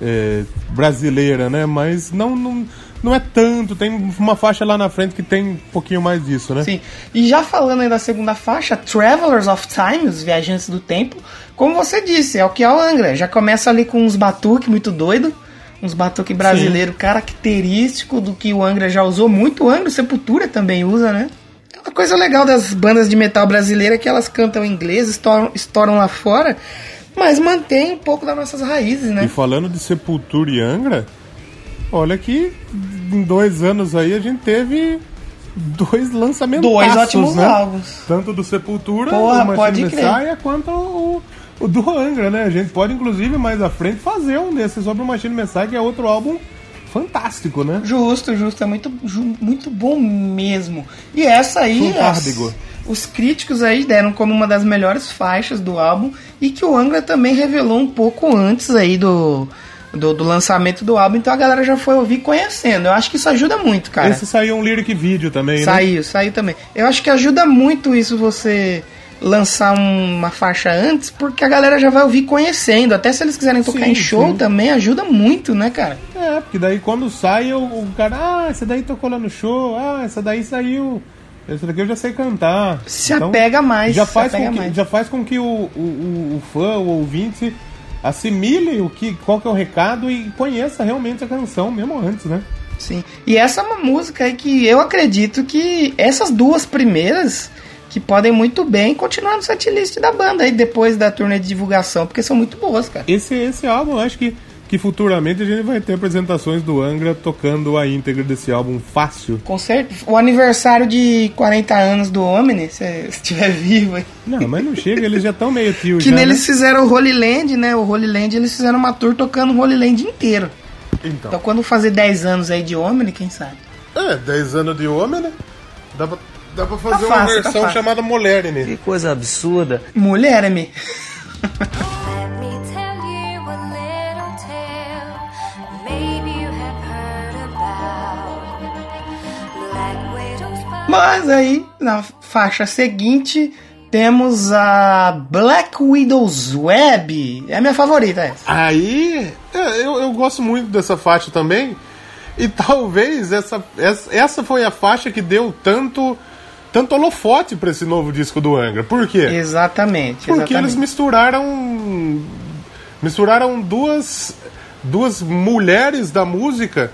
é, brasileira, né? Mas não, não, não é tanto. Tem uma faixa lá na frente que tem um pouquinho mais disso, né? Sim. E já falando aí da segunda faixa, Travelers of Time, os viajantes do tempo, como você disse, é o que é o Angra. Já começa ali com uns batuque muito doido, uns batuque brasileiro característico do que o Angra já usou muito. O Angra, Sepultura também usa, né? É uma coisa legal das bandas de metal brasileira que elas cantam em inglês, estouram, estouram lá fora, mas mantém um pouco das nossas raízes, E né? falando de Sepultura e Angra, olha que em dois anos aí a gente teve dois lançamentos. Dois ótimos né? álbuns. Tanto do Sepultura, Porra, o Machine pode. Messiah, quanto o, o do Angra, né? A gente pode, inclusive, mais à frente fazer um desses sobre o Machine Messiah, que é outro álbum fantástico, né? Justo, justo, é muito, ju- muito bom mesmo. E essa aí, as- os críticos aí deram como uma das melhores faixas do álbum e que o Angra também revelou um pouco antes aí do, do, do lançamento do álbum, então a galera já foi ouvir conhecendo. Eu acho que isso ajuda muito, cara. Esse saiu um lyric vídeo também, né? Saiu, saiu também. Eu acho que ajuda muito isso você lançar um- uma faixa antes, porque a galera já vai ouvir conhecendo. Até se eles quiserem tocar Sim, em show sim. também, ajuda muito, né, cara? É, porque daí quando sai, o, o cara, ah, essa daí tocou lá no show, ah, essa daí saiu. Essa daqui eu já sei cantar. Então, Se apega mais, Já faz, com que, mais. já faz com que o, o- o fã, o ouvinte, assimile o que, qual que é o recado e conheça realmente a canção, mesmo antes, né? Sim. E essa é uma música aí que eu acredito que essas duas primeiras que podem muito bem continuar no setlist da banda aí depois da turnê de divulgação, porque são muito boas, cara. Esse, esse álbum, eu acho que, que futuramente a gente vai ter apresentações do Angra tocando a íntegra desse álbum fácil. Com certeza. O aniversário de 40 anos do Omni, se <laughs> estiver vivo aí. Não, mas não chega, eles já estão meio tio Que já, neles né? fizeram o Holy Land, né? O Holy Land eles fizeram uma tour tocando o Holy Land inteiro. Então. Então quando fazer 10 anos aí de Omni, quem sabe? É, 10 anos de homem, né? Dá pra, dá pra fazer Tá uma fácil, tá versão fácil. chamada Molerine. Que coisa absurda. Mulher, <laughs> Mas aí, na faixa seguinte, temos a Black Widow's Web. É a minha favorita essa. Aí, é, eu, eu gosto muito dessa faixa também. E <laughs> talvez essa, essa, essa foi a faixa que deu tanto, tanto holofote pra esse novo disco do Angra. Por quê? Exatamente. Porque eles exatamente. misturaram. Misturaram duas, duas mulheres da música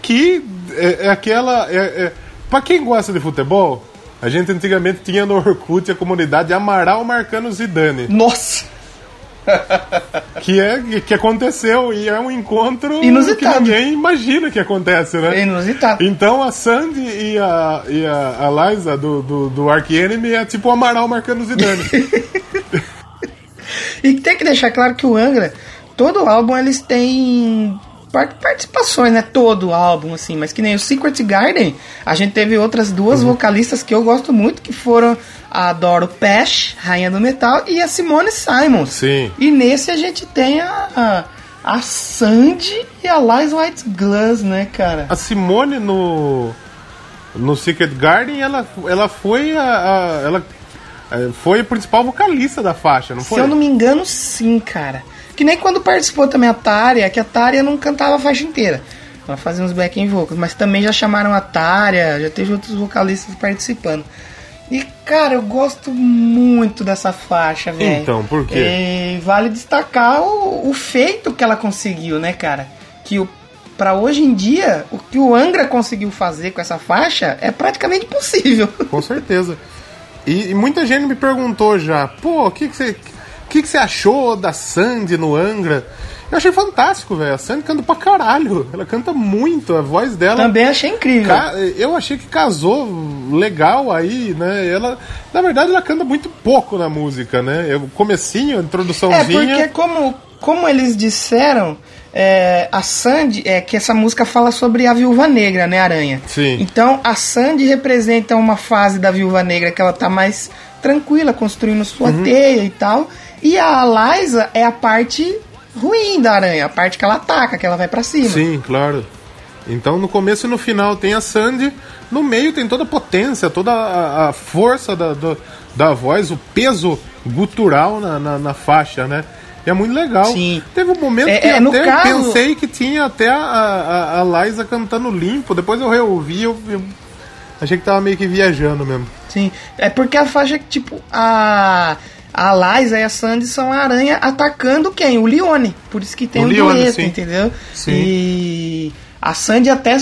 que é, é aquela. É, é, pra quem gosta de futebol, a gente antigamente tinha no Orkut a comunidade Amaral marcando Zidane. Nossa! <laughs> Que, é, que aconteceu e é um encontro Inusitado. que ninguém imagina que acontece, né? É inusitado. Então a Sandy e a, e a, a Liza do, do, do Ark Enemy é tipo o Amaral marcando Zidane. <laughs> E tem que deixar claro que o Angra, todo álbum eles têm par- participações, né? Todo álbum, assim. Mas que nem o Secret Garden, a gente teve outras duas Uhum. vocalistas que eu gosto muito, que foram a Doro Pesh, Rainha do Metal, e a Simone Simons. Sim. E nesse a gente tem a, a, a Sandy e a Liz White Glass, né, cara? A Simone no no Secret Garden, ela, ela foi a, a- ela é, foi a principal vocalista da faixa, não Se foi? eu não me engano, sim, cara. Que nem quando participou também a Tária, que a Tária não cantava a faixa inteira. Ela fazia uns backing vocals, mas também já chamaram a Tária, já teve outros vocalistas participando. E, cara, eu gosto muito dessa faixa, velho. Então, por quê? E vale destacar o, o feito que ela conseguiu, né, cara? Que o, pra hoje em dia, o que o Angra conseguiu fazer com essa faixa é praticamente impossível. Com certeza. E, e muita gente me perguntou já, pô, o que, que você. O que, que você achou da Sandy no Angra? Eu achei fantástico, velho. A Sandy canta pra caralho. Ela canta muito, a voz dela. Também achei incrível. Eu achei que casou legal aí, né? Ela, na verdade, ela canta muito pouco na música, né? O comecinho, a É, introduçãozinha. porque como como eles disseram, é, a Sandy, é que essa música fala sobre a viúva negra, né, Aranha? Sim. Então a Sandy representa uma fase da viúva negra que ela tá mais tranquila, construindo sua Uhum. teia e tal. E a Liza é a parte ruim da aranha, a parte que ela ataca, que ela vai pra cima. Sim, claro. Então no começo e no final tem a Sandy, no meio tem toda a potência, toda a, a força da, do- da voz, o peso gutural na, na, na faixa, né? E é muito legal. Sim. Teve um momento É, que é, no até caso- pensei que tinha até a, a, a Liza cantando limpo, depois eu reouvi, eu, eu achei que tava meio que viajando mesmo. Sim, é porque a faixa que, tipo, a, a Liza e a Sandy são a aranha atacando quem? O Leone. Por isso que tem O o, Leone, dueto, sim. entendeu? Sim. E a Sandy até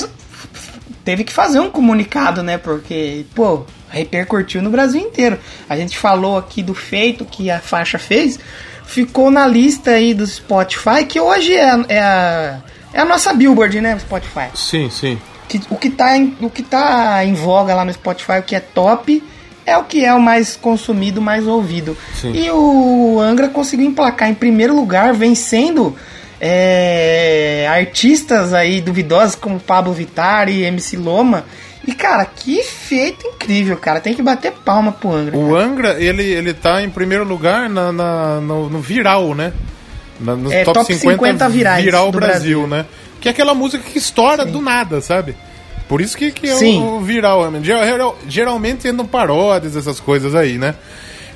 teve que fazer um comunicado, né? Porque, pô, repercutiu no Brasil inteiro. A gente falou aqui do feito que a faixa fez, ficou na lista aí do Spotify, que hoje é, a- é a, é a nossa Billboard, né? Spotify Sim, sim. que, o, que tá em, o que tá em voga lá no Spotify, o que é top, é o que é o mais consumido, mais ouvido. Sim. E o Angra conseguiu emplacar em primeiro lugar, vencendo é, artistas aí duvidosos como Pablo Vittar e MC Loma. E, cara, que feito incrível, cara. Tem que bater palma pro Angra. O Angra, ele, ele tá em primeiro lugar na, na- no, no viral, né? Na, nos É, top 50 virais viral do Brasil, Brasil. né? Que é aquela música que estoura do nada, sabe? Por isso que, que é Sim. o, o viral. Geral- geral- geralmente andam paródias, essas coisas aí, né?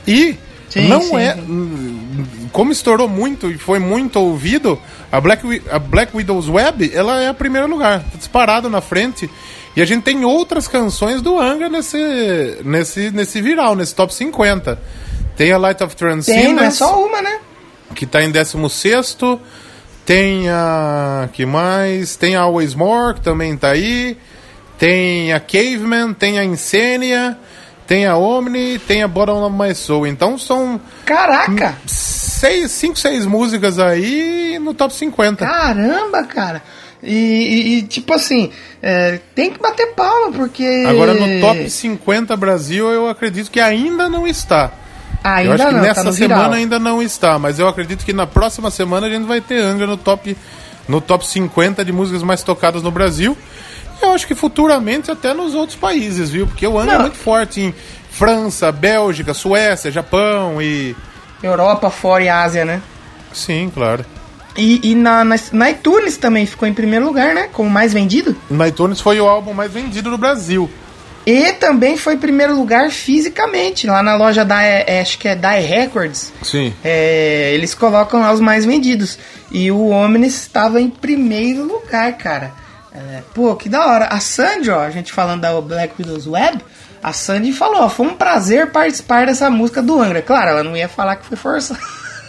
E Sim, não sim, é. sim. Como estourou muito e foi muito ouvido, a Black, a Black Widow's Web, ela é a primeiro lugar. Tá disparado na frente. E a gente tem outras canções do Angra nesse, nesse, nesse viral, nesse top 50. Tem a Light of Tem, não é Transcendence, só uma, né? que tá em 16 Tem a. que mais? Tem a Always More, que também tá aí. Tem a Caveman, tem a Insania, tem a Omni, tem a Bottom of My Soul. Então são Caraca! seis, cinco, seis músicas aí no top 50. Caramba, cara! E, e- e, tipo assim, é, tem que bater palma, porque. Agora no top 50 Brasil eu acredito que ainda não está. Ainda eu acho que não, tá nessa no semana viral. ainda não está, mas eu acredito que na próxima semana a gente vai ter Angra no top, no top 50 de músicas mais tocadas no Brasil. Eu acho que futuramente até nos outros países, viu? Porque o Angra é muito forte em França, Bélgica, Suécia, Japão e. Europa, fora e Ásia, né? Sim, claro. E, e na, na, na iTunes também ficou em primeiro lugar, né? Como mais vendido. No iTunes foi o álbum mais vendido no Brasil. E também foi em primeiro lugar fisicamente, lá na loja da, é, acho que é Die Records. Sim. É, eles colocam lá os mais vendidos. E o Omnis estava em primeiro lugar, cara. É, pô, que da hora. A Sandy, ó, a gente falando da Black Widow's Web, a Sandy falou, ó, foi um prazer participar dessa música do Angra. Claro, ela não ia falar que foi força.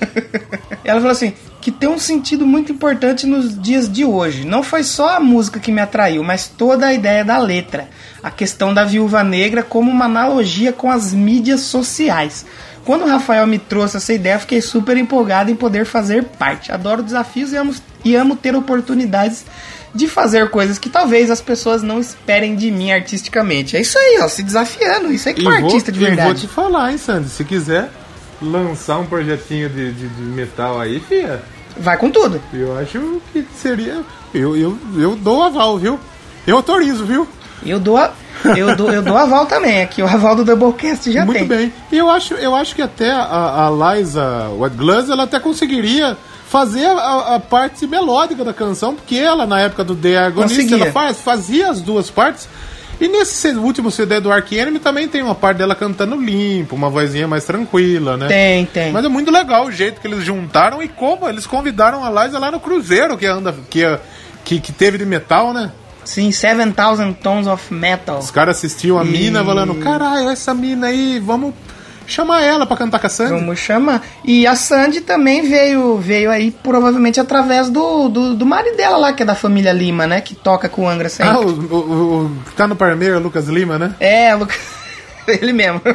<laughs> ela falou assim, que tem um sentido muito importante nos dias de hoje. Não foi só a música que me atraiu, mas toda a ideia da letra. A questão da viúva negra como uma analogia com as mídias sociais. Quando o Rafael me trouxe essa ideia, fiquei super empolgado em poder fazer parte. Adoro desafios e amo, e amo ter oportunidades de fazer coisas que talvez as pessoas não esperem de mim artisticamente. É isso aí, ó, se desafiando. Isso aí que é um artista de e vou verdade. te falar, hein, Sandy? Se quiser lançar um projetinho de, de, de metal aí, fia, Vai com tudo. eu acho que seria. Eu, eu, eu dou aval, viu? Eu autorizo, viu? Eu dou, a, eu dou, eu dou aval também. Aqui o aval do Doublecast já Muito tem. bem. E eu acho, eu acho que até a, a Liza Glass, ela até conseguiria fazer a, a parte melódica da canção, porque ela, na época do The Agonist, Conseguia. ela faz, fazia as duas partes. E nesse último CD do Ark Enemy também tem uma parte dela cantando limpo, uma vozinha mais tranquila, né? Tem, tem. Mas é muito legal o jeito que eles juntaram e como eles convidaram a Liza lá no cruzeiro que anda que, que, que teve de metal, né? Sim, 7000 Tons of Metal. Os caras assistiam a E- mina falando, caralho, essa mina aí, vamos chamar ela pra cantar com a Sandy. Vamos chamar. E a Sandy também veio veio aí provavelmente através do, do, do marido dela lá, que é da família Lima, né? Que toca com o Angra sempre. Ah, o, o, o- tá no Parmeira, Lucas Lima, né? É, Luca... <laughs> ele mesmo. <laughs>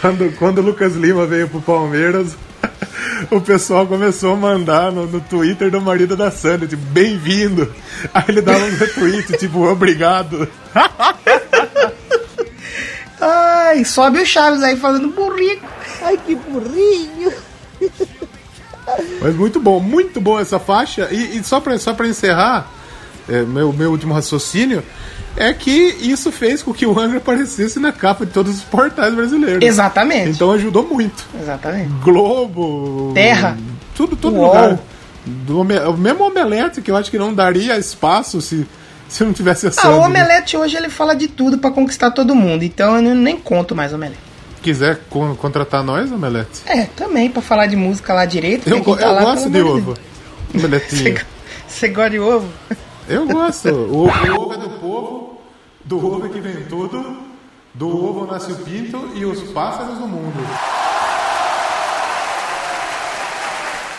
Quando, quando o Lucas Lima veio pro Palmeiras, <laughs> o pessoal começou a mandar no, no Twitter do marido da Sandy, tipo, bem-vindo. Aí ele dava um retweet, tipo, obrigado. Ai, sobe o Chaves aí falando burrico. Ai, que burrinho. Mas muito bom, muito boa essa faixa. E, e só, pra, só pra encerrar, é, meu, meu último raciocínio é que isso fez com que o Angra aparecesse na capa de todos os portais brasileiros. Exatamente. Então ajudou muito. Exatamente. Globo. Terra. Tudo, todo lugar. Do, o mesmo Omelete, que eu acho que não daria espaço se, <laughs> se não tivesse a Ah, Sandy. o Omelete hoje ele fala de tudo pra conquistar todo mundo, então eu nem conto mais Omelete. quiser con- contratar nós, Omelete. É, também pra falar de música lá direito. Eu, tá eu lá, gosto de ovo. Omeletinho. <laughs> Você, gosta de ovo? Eu gosto. <laughs> O, o ovo é do povo, do ovo é que vem tudo, do ovo nasce o pinto e os pássaros do mundo.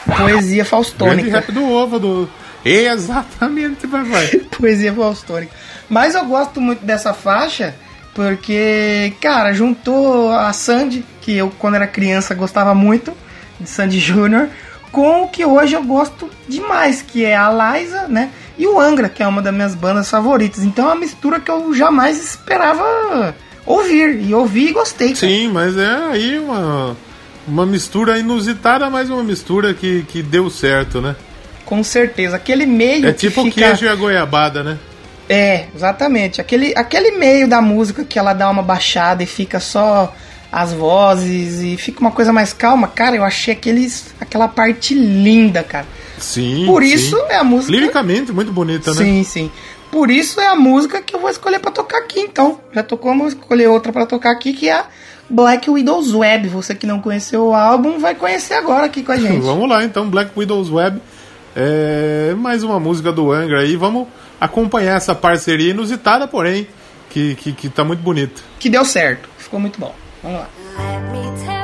Poesia Grande faustônica. rap do ovo, do... Exatamente, papai. <laughs> Poesia faustônica. Mas eu gosto muito dessa faixa porque, cara, juntou a Sandy, que eu quando era criança gostava muito, de Sandy <laughs> Júnior, com o que hoje eu gosto demais, que é a Liza, né? E o Angra, que é uma das minhas bandas favoritas. Então é uma mistura que eu jamais esperava ouvir. E ouvi e gostei. cara. Sim, mas é aí uma, uma mistura inusitada, mas uma mistura que, que deu certo, né? Com certeza. Aquele meio É que tipo o fica... queijo e a goiabada, né? É, exatamente. Aquele, aquele meio da música que ela dá uma baixada e fica só as vozes e fica uma coisa mais calma. Cara, eu achei aqueles, aquela parte linda, cara. Sim. Por sim. isso é a música. Liricamente, muito bonita, né? Sim, sim. Por isso é a música que eu vou escolher pra tocar aqui, então. Já tocou, vou escolher outra pra tocar aqui, que é a Black Widow's Web. Você que não conheceu o álbum, vai conhecer agora aqui com a <laughs> gente. Vamos lá, então, Black Widow's Web. É mais uma música do Angra aí. Vamos acompanhar essa parceria inusitada, porém, que, que, que tá muito bonita. Que deu certo. Ficou muito bom. Vamos lá.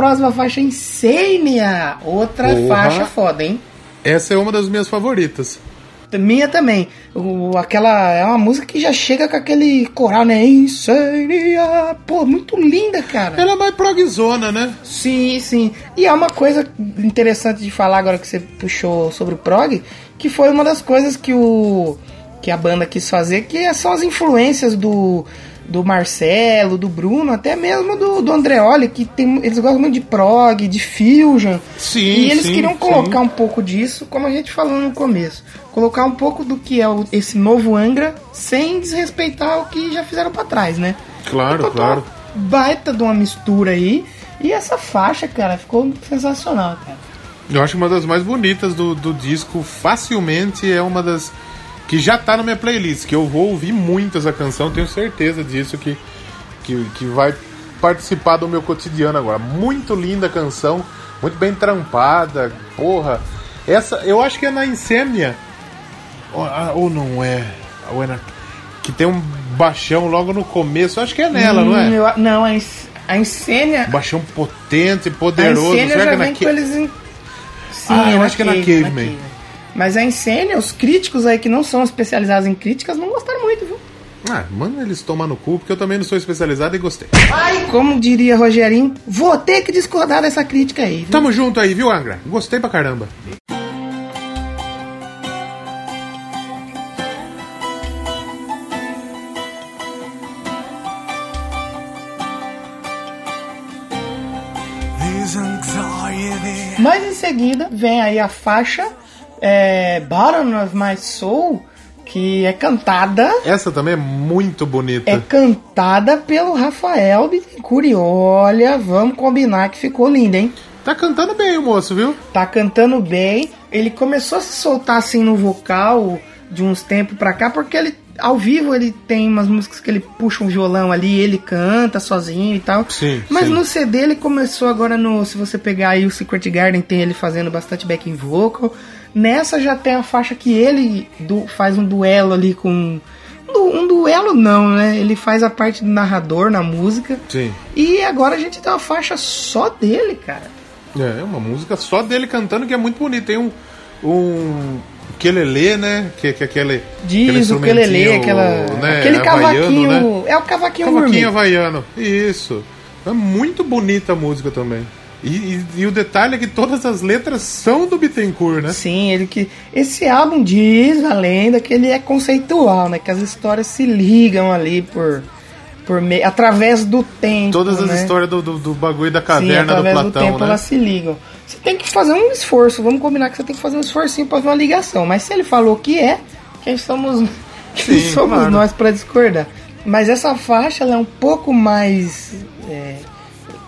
Próxima faixa Insênia. Outra Porra. faixa foda, hein? Essa é uma das minhas favoritas. Minha também. O, aquela é uma música que já chega com aquele coral, né? Insênia. Pô, muito linda, cara. Ela é mais progzona, né? Sim, sim. E é uma coisa interessante de falar agora que você puxou sobre o prog, que foi uma das coisas que o que a banda quis fazer, que são as influências do do Marcelo, do Bruno, até mesmo do, do Andreoli, que tem, eles gostam muito de prog, de fusion. Sim, e eles sim, queriam sim. colocar um pouco disso, como a gente falou no começo. Colocar um pouco do que é o- esse novo Angra, sem desrespeitar o que já fizeram pra trás, né? Claro, Então, claro. Baita de uma mistura aí. E essa faixa, cara, ficou sensacional, cara. Eu acho uma das mais bonitas do, do disco. Facilmente é uma das. Que já tá na minha playlist. Que eu vou ouvir muito essa canção, tenho certeza disso. Que, que, que vai participar do meu cotidiano agora. Muito linda a canção, muito bem trampada. Porra, essa eu acho que é na Insêmnia. Ou, ou não é? Ou é na, que tem um baixão logo no começo. Eu acho que é nela, não Hum, é? eu- não, a, a Insênia. Baixão potente, poderoso. Será já que é na vem que- com eles em. Sim, Ah, eu na acho que é na Cave, Caveman. Mas a Insênia, os críticos aí que não são especializados em críticas não gostaram muito, viu? Ah, manda eles tomar no cu, porque eu também não sou especializado e gostei. Como diria Rogerinho, vou ter que discordar dessa crítica aí. viu? Tamo junto aí, viu, Angra? Gostei pra caramba. Mas em seguida vem aí a faixa é, Bottom of My Soul, que é cantada. Essa também é muito bonita. É cantada pelo Rafael Bittencourt. E olha, vamos combinar que ficou linda, hein? Tá cantando bem o moço, viu? Tá cantando bem. Ele começou a se soltar assim no vocal de uns tempos pra cá, porque ele ao vivo ele tem umas músicas que ele puxa um violão ali, ele canta sozinho e tal. Sim, Mas sim. no CD ele começou agora no, se você pegar aí o Secret Garden, tem ele fazendo bastante backing vocal. Nessa já tem a faixa que ele du- faz um duelo ali com um du- duelo não, né? Ele faz a parte do narrador na música. Sim. E agora a gente tem uma faixa só dele, cara. É, é uma música só dele cantando que é muito bonita. Tem um. Um. Quelele, né? Que, que aquele. aquele Diz o quelele, instrumentinho, aquela, né, aquele havaiano, cavaquinho. né? É o cavaquinho, Cavaquinho havaiano. Isso. É muito bonita a música também. E, e- e o detalhe é que todas as letras são do Bittencourt, né? Sim, ele que. Esse álbum diz a lenda que ele é conceitual, né? Que as histórias se ligam ali por. por meio, através do tempo. Todas as né? histórias do, do, do bagulho da Sim, caverna do através do, Platão, tempo né? elas se ligam. Você tem que fazer um esforço, vamos combinar que você tem que fazer um esforcinho pra fazer uma ligação. Mas se ele falou que é, quem somos, <laughs> quem Sim, somos claro. nós pra discordar? Mas essa faixa ela é um pouco mais. é,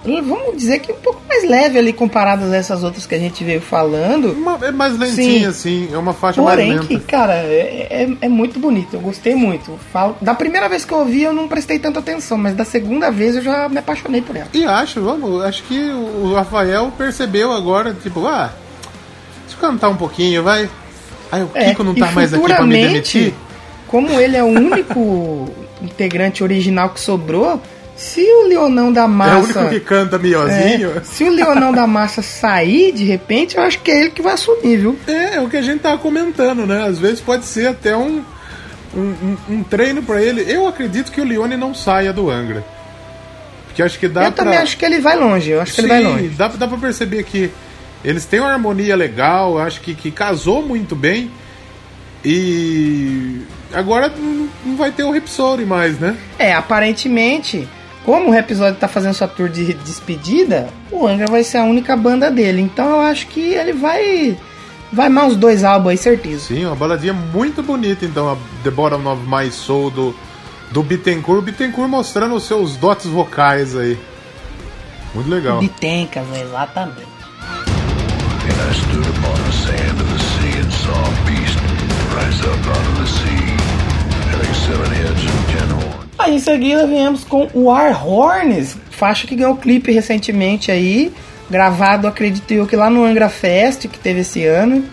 vamos dizer que um pouco mais leve ali comparadas a essas outras que a gente veio falando. Uma- é mais lentinha, Sim. assim. É uma faixa Porém, mais que, lenta. cara, é, é, é muito bonito. Eu gostei muito. Falo, da primeira vez que eu ouvi, eu não prestei tanta atenção, mas da segunda vez eu já me apaixonei por ela. E acho, vamos, acho que o Rafael percebeu agora, tipo, ah, deixa eu cantar um pouquinho, vai. Aí o É, Kiko não tá mais aqui pra me demitir. Como ele é o único <laughs> integrante original que sobrou, Se o Leonão da É o Massa. único que canta miozinho. É, se o Leonão da Massa sair, de repente, eu acho que é ele que vai assumir, viu? É, é o que a gente tava comentando, né? Às vezes pode ser até um, um, um- treino pra ele. Eu acredito que o Leone não saia do Angra. Porque acho que dá eu pra... também acho que ele vai longe, eu acho que ele vai longe. Dá, dá pra perceber que eles têm uma harmonia legal, acho que, que casou muito bem. E agora não não vai ter o Rhapsody mais, né? É, aparentemente, como o episódio tá fazendo sua tour de despedida, o Angra vai ser a única banda dele. Então eu acho que ele vai. Vai mais uns dois álbuns aí, certeza. Sim, uma baladinha muito bonita, então, a The Bottom of My Soul do, do Bittencourt. O Bittencourt mostrando os seus dotes vocais aí. Muito legal. Bitencas, exatamente. And I stood upon the sand of the sea and saw a beast rise up out of the sea, having seven heads and ten horns. Aí em seguida viemos com o War Horns, faixa que ganhou clipe recentemente aí, gravado, acredito eu, que lá no Angra Fest, que teve esse ano,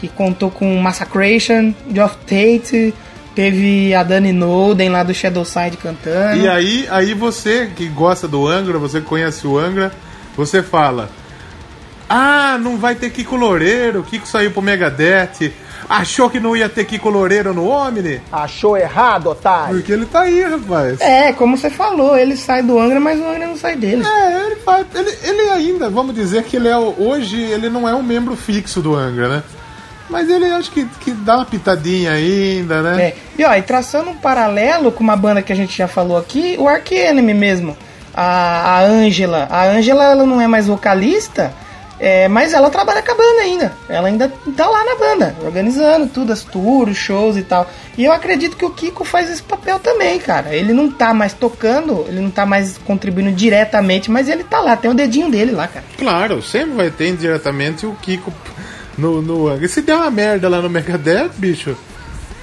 que contou com Massacration, Geoff Tate, teve a Dani Noden lá do Shadowside cantando. E aí, aí você que gosta do Angra, você conhece o Angra, você fala: Ah, não vai ter Kiko Loureiro, o Kiko saiu pro Megadeth. Achou que não ia ter Kiko Loureiro no Omni? Achou errado, otário. Porque ele tá aí, rapaz. É, como você falou, ele sai do Angra, mas o Angra não sai dele. É, ele, faz- ele, ele ainda, vamos dizer que ele é hoje ele não é um membro fixo do Angra, né? Mas ele acho que, que dá uma pitadinha ainda, né? É. E ó, e traçando um paralelo com uma banda que a gente já falou aqui, o Ark Enemy mesmo. A a Angela. A Angela ela não é mais vocalista, é, mas ela trabalha com a banda ainda. Ela ainda tá lá na banda, organizando tudo, as tours, shows e tal. E eu acredito que o Kiko faz esse papel também, cara. Ele não tá mais tocando, ele não tá mais contribuindo diretamente, mas ele tá lá, tem o dedinho dele lá, cara. Claro, sempre vai ter indiretamente o Kiko no, no. E se der uma merda lá no Megadeth, bicho,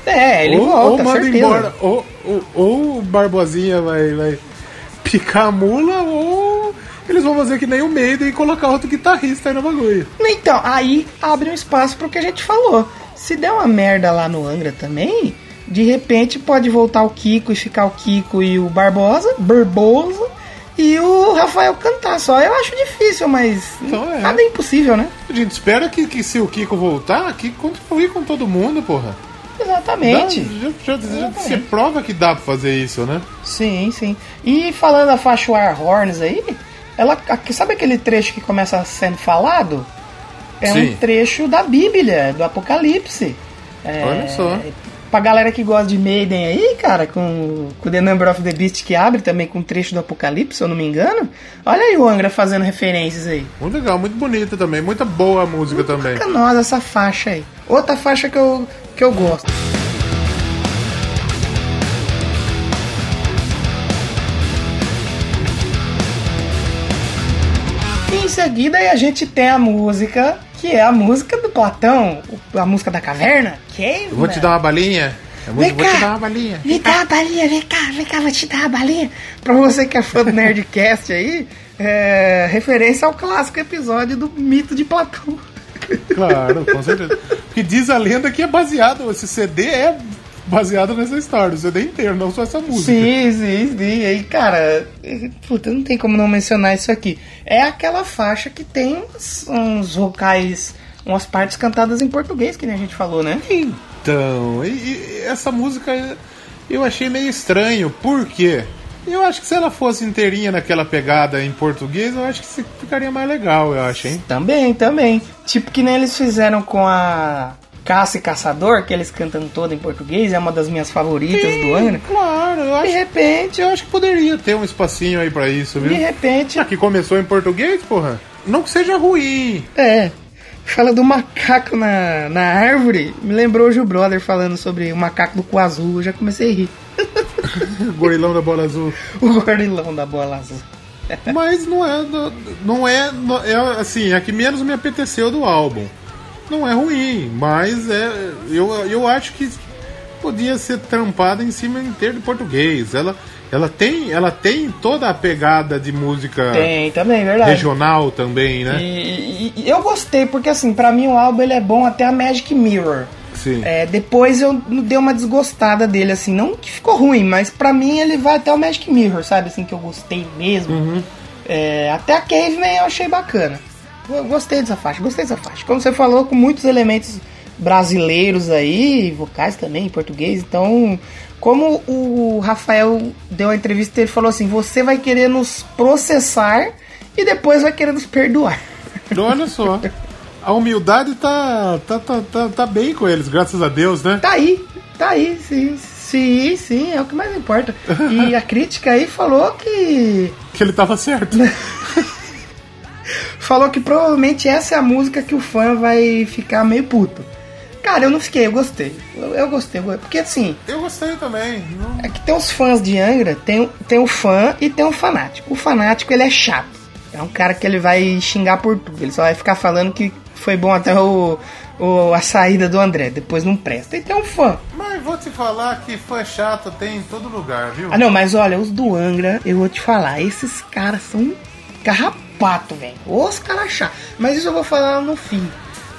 É, ele ou, volta, ou manda certeza. embora, ou, ou, ou o Barbosinha vai, vai picar a mula, ou eles vão fazer que nem o Maiden e colocar outro guitarrista aí no bagulho. Então, aí abre um espaço pro que a gente falou. Se der uma merda lá no Angra também, de repente pode voltar o Kiko e ficar o Kiko e o Barbosa, Barbosa, e o Rafael cantar só. Eu acho difícil, mas Então é. nada é impossível, né? A gente espera que, que se o Kiko voltar, que contribuir com todo mundo, porra. Dá, Exatamente. já, já, já, você prova que dá pra fazer isso, né? Sim, sim. E falando faixa War Horns aí, ela, sabe aquele trecho que começa sendo falado? É Sim. um trecho da Bíblia, do Apocalipse. É, Olha só. Pra galera que gosta de Maiden aí, cara, com, com The Number of the Beast que abre também com um trecho do Apocalipse, se eu não me engano. Olha aí o Angra fazendo referências aí. Muito legal, muito bonita também, muita boa música também. Canosa essa faixa aí. Outra faixa que eu, que eu gosto. Em seguida a gente tem a música, que é a música do Platão, a música da caverna. Que Eu vou te dar uma balinha. Eu Vem vou te cá. dar uma balinha. Vem cá, balinha, vem cá, vem cá, vou te dar uma balinha. Pra você que é fã do Nerdcast aí, é, referência ao clássico episódio do mito de Platão. Claro, com certeza. Porque diz a lenda que é baseado, esse CD é baseado nessa história, o CD inteiro, não só essa música. Sim, sim, sim. Aí, cara, puta, não tem como não mencionar isso aqui. É aquela faixa que tem uns, uns vocais, umas partes cantadas em português, que nem a gente falou, né? Então, e, e essa música eu achei meio estranho, por quê? Eu acho que se ela fosse inteirinha naquela pegada em português, eu acho que ficaria mais legal, eu acho, hein? Também, também. Tipo que nem eles fizeram com a Caça e Caçador, que eles cantam toda em português, é uma das minhas favoritas do ano. Claro, eu De acho, repente, eu acho que poderia ter um espacinho aí pra isso, de viu? repente, Já que começou em português, porra, não que seja ruim. é. Fala do macaco na, na árvore, me lembrou o Gil Brother falando sobre o macaco do cu azul, eu já comecei a rir. <laughs> Gorilão da bola azul. O gorilão da bola azul. Mas não é. Não é. não- É assim, é a que menos me apeteceu do álbum. Não é ruim, mas é. Eu, eu acho que podia ser trampada em cima inteiro de português. Ela, ela, tem, ela tem toda a pegada de música Tem, também, verdade. regional também, né? E, e- e eu gostei, porque assim, pra mim o álbum ele é bom até a Magic Mirror. Sim. É, depois eu dei uma desgostada dele, assim, não que ficou ruim, mas pra mim ele vai até o Magic Mirror, sabe? Assim, que eu gostei mesmo. Uhum. É, até a Caveman eu achei bacana. Gostei dessa faixa, gostei dessa faixa. Como você falou, com muitos elementos brasileiros aí, vocais também, em português. Então, como o Rafael deu a entrevista, ele falou assim: você vai querer nos processar e depois vai querer nos perdoar. Olha só. A humildade tá, tá, tá, tá, tá bem com eles, graças a Deus, né? Tá aí, tá aí, sim, sim, sim, é o que mais importa. E a crítica aí falou que. Que ele tava certo. <laughs> Falou que provavelmente essa é a música que o fã vai ficar meio puto. Cara, eu não fiquei, eu gostei. Eu, eu gostei, porque assim, Eu gostei também. Não- é que tem os fãs de Angra, tem, tem o fã e tem o fanático. O fanático, ele é chato. É um cara que ele vai xingar por tudo. Ele só vai ficar falando que foi bom até o, o- a saída do André. Depois não presta. E tem um fã. Mas vou te falar que fã chato tem em todo lugar, viu? Ah, não, mas olha, os do Angra, eu vou te falar, esses caras são carrapato, velho. Os caras chatos. Mas isso eu vou falar no fim.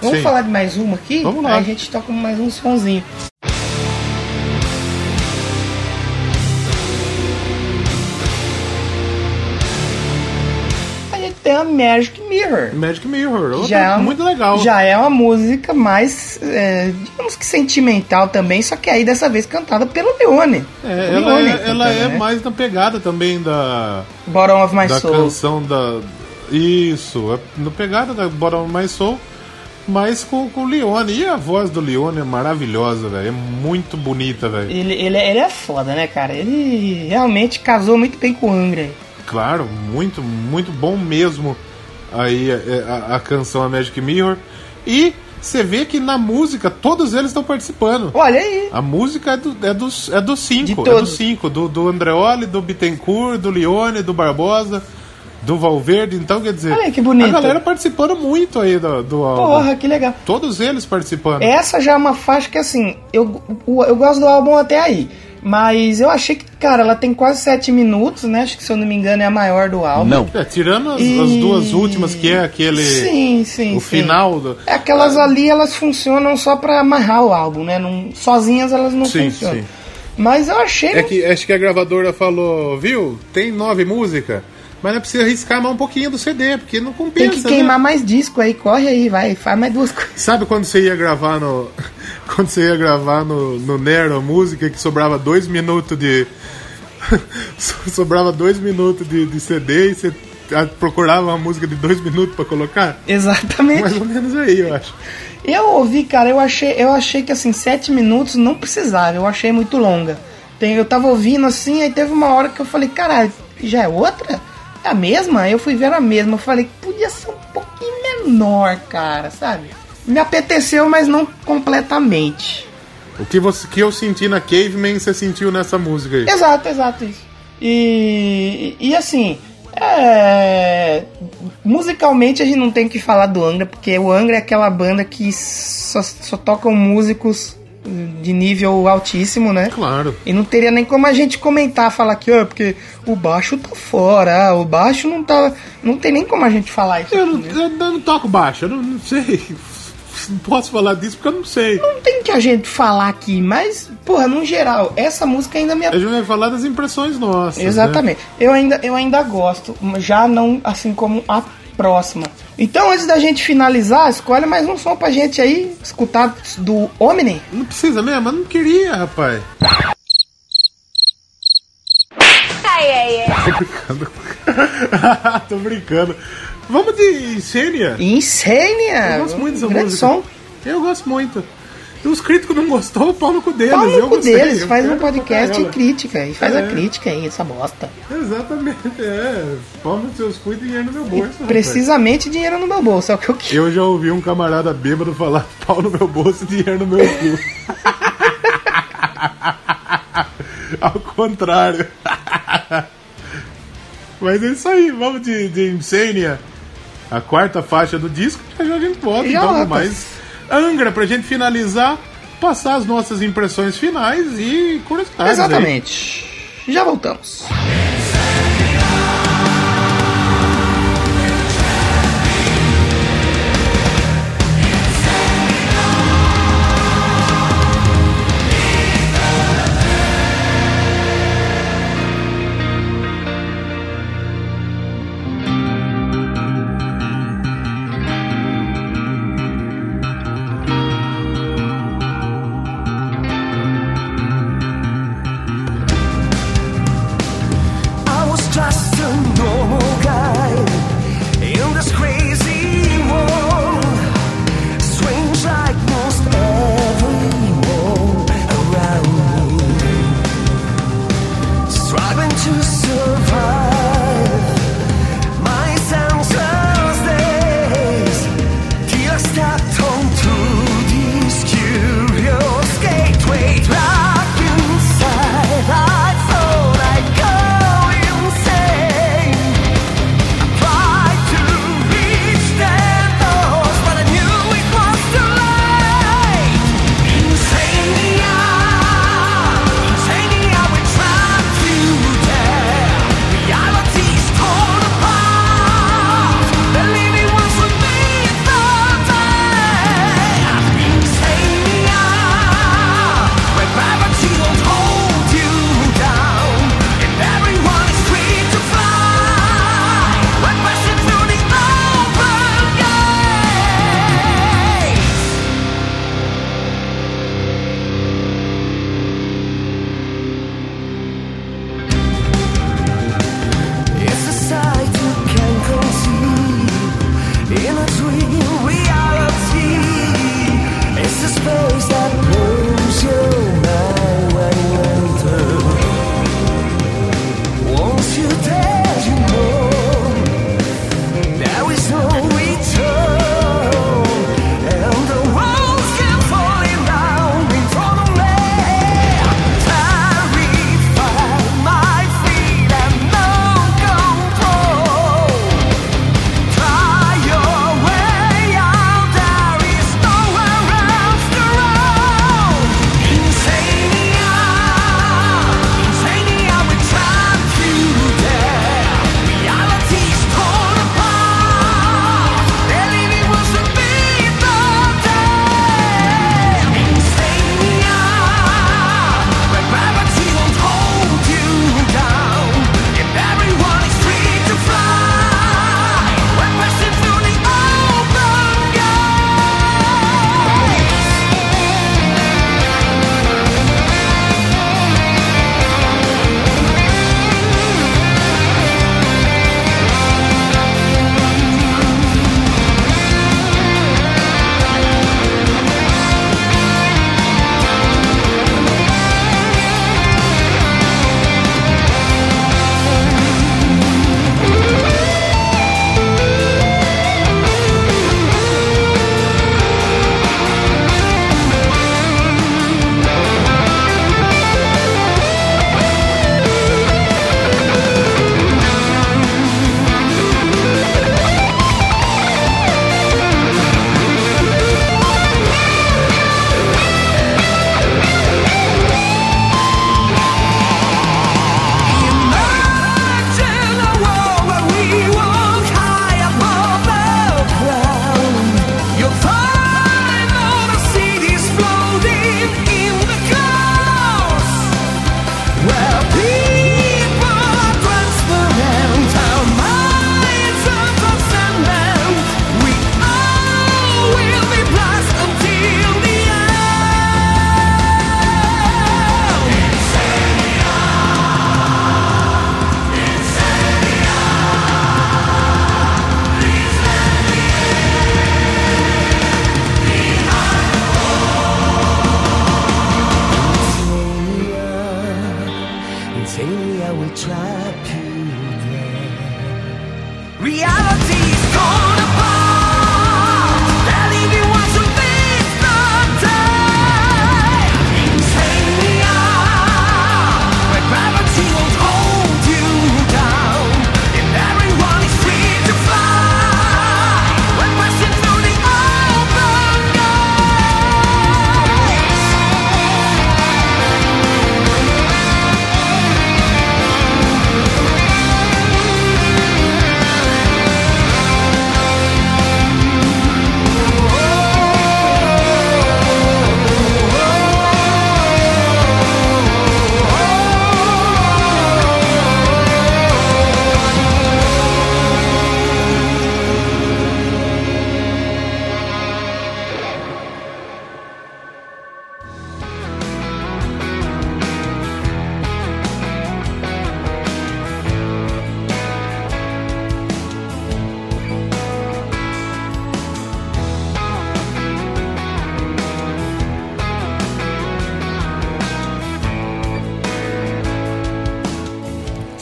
Vamos Sim. falar de mais uma aqui? Vamos lá. Aí a gente toca mais um sonzinho. A gente tem a Magic Mirror. Magic Mirror, Já é uma- muito legal. Já é uma música mais, é, digamos que sentimental também, só que aí dessa vez cantada pelo Leone. É, ela Leone é, cantando, ela é né? mais na pegada também da, Bottom of My da Soul. canção da. Isso, é na pegada da Bottom of My Soul, mas com, com o Leone. E a voz do Leone é maravilhosa, velho. É muito bonita, velho. Ele, ele, ele é foda, né, cara? Ele realmente casou muito bem com o Angra. Claro, muito, muito bom mesmo aí é, a, a canção A Magic Mirror. E você vê que na música todos eles estão participando. Olha aí. A música é, do, é, dos, é dos cinco. É dos cinco. Do, do Andreoli, do Bittencourt, do Leone, do Barbosa, do Valverde. Então, quer dizer, Olha que bonito. a galera participando muito aí do, do álbum. Porra, que legal. Todos eles participando. Essa já é uma faixa que, assim, eu, eu gosto do álbum até aí. Mas eu achei que, cara, ela tem quase 7 minutos, né? Acho que, se eu não me engano, é a maior do álbum. Não. É, tirando as, E- as duas últimas, que é aquele. Sim, sim. o sim. final do. É aquelas ali, elas funcionam só pra amarrar o álbum, né? Não, sozinhas elas não Sim, funcionam. sim. Mas eu achei. É que acho que a gravadora falou, viu? Tem nove músicas, mas não precisa arriscar mais um pouquinho do CD, porque não compensa. Tem que queimar né? mais disco aí, corre aí, vai, faz mais duas coisas. Sabe quando você ia gravar no. <laughs> Quando você ia gravar no, no Nero a música que sobrava dois minutos de. <laughs> so- sobrava dois minutos de, de CD e você ah, procurava uma música de dois minutos pra colocar? Exatamente. Mais ou menos aí, eu acho. Eu ouvi, cara, eu achei, eu achei que assim, sete minutos não precisava, eu achei muito longa. Tem, eu tava ouvindo assim, aí teve uma hora que eu falei, caralho, já é outra? A mesma? Eu fui ver a mesma, eu falei, podia ser um pouquinho menor, cara, sabe? Me apeteceu, mas não completamente. O que, você, que eu senti na Caveman, você sentiu nessa música aí. Exato, exato isso. E, e assim, é, musicalmente a gente não tem que falar do Angra, porque o Angra é aquela banda que só, só tocam músicos de nível altíssimo, né? Claro. E não teria nem como a gente comentar, falar que, ó, porque o baixo tá fora, ah, o baixo não tá. Não tem nem como a gente falar isso. Eu não, né? eu não toco baixo, eu não, não sei. <laughs> Não posso falar disso porque eu não sei. Não tem que a gente falar aqui, mas, porra, no geral, essa música ainda me A gente vai falar das impressões nossas. né? Exatamente. Eu, ainda, eu ainda gosto, já não assim como a próxima. Então, antes da gente finalizar, escolhe mais um som pra gente aí escutar do Omni. Não precisa mesmo, eu não queria, rapaz. <laughs> <laughs> Tô brincando. Vamos de Insênia. Insênia! Eu gosto muito dessa Grande música. som. Eu gosto muito. E os críticos não gostou, pau no cu deles. Pau no cu gostei, deles, faz um podcast e crítica. E faz É. a crítica aí, essa bosta. Exatamente, é. Pau nos seus cu e dinheiro no meu bolso. rapaz. Precisamente dinheiro no meu bolso, é o que eu quero. Eu já ouvi um camarada bêbado falar <laughs> pau no meu bolso e dinheiro no meu cu. <laughs> Ao contrário. <laughs> Mas é isso aí, vamos de, de Insania. A quarta faixa do disco, já a gente volta. Já então, volta. Angra, pra gente finalizar, passar as nossas impressões finais e curiosidades. aí. Exatamente. Já voltamos.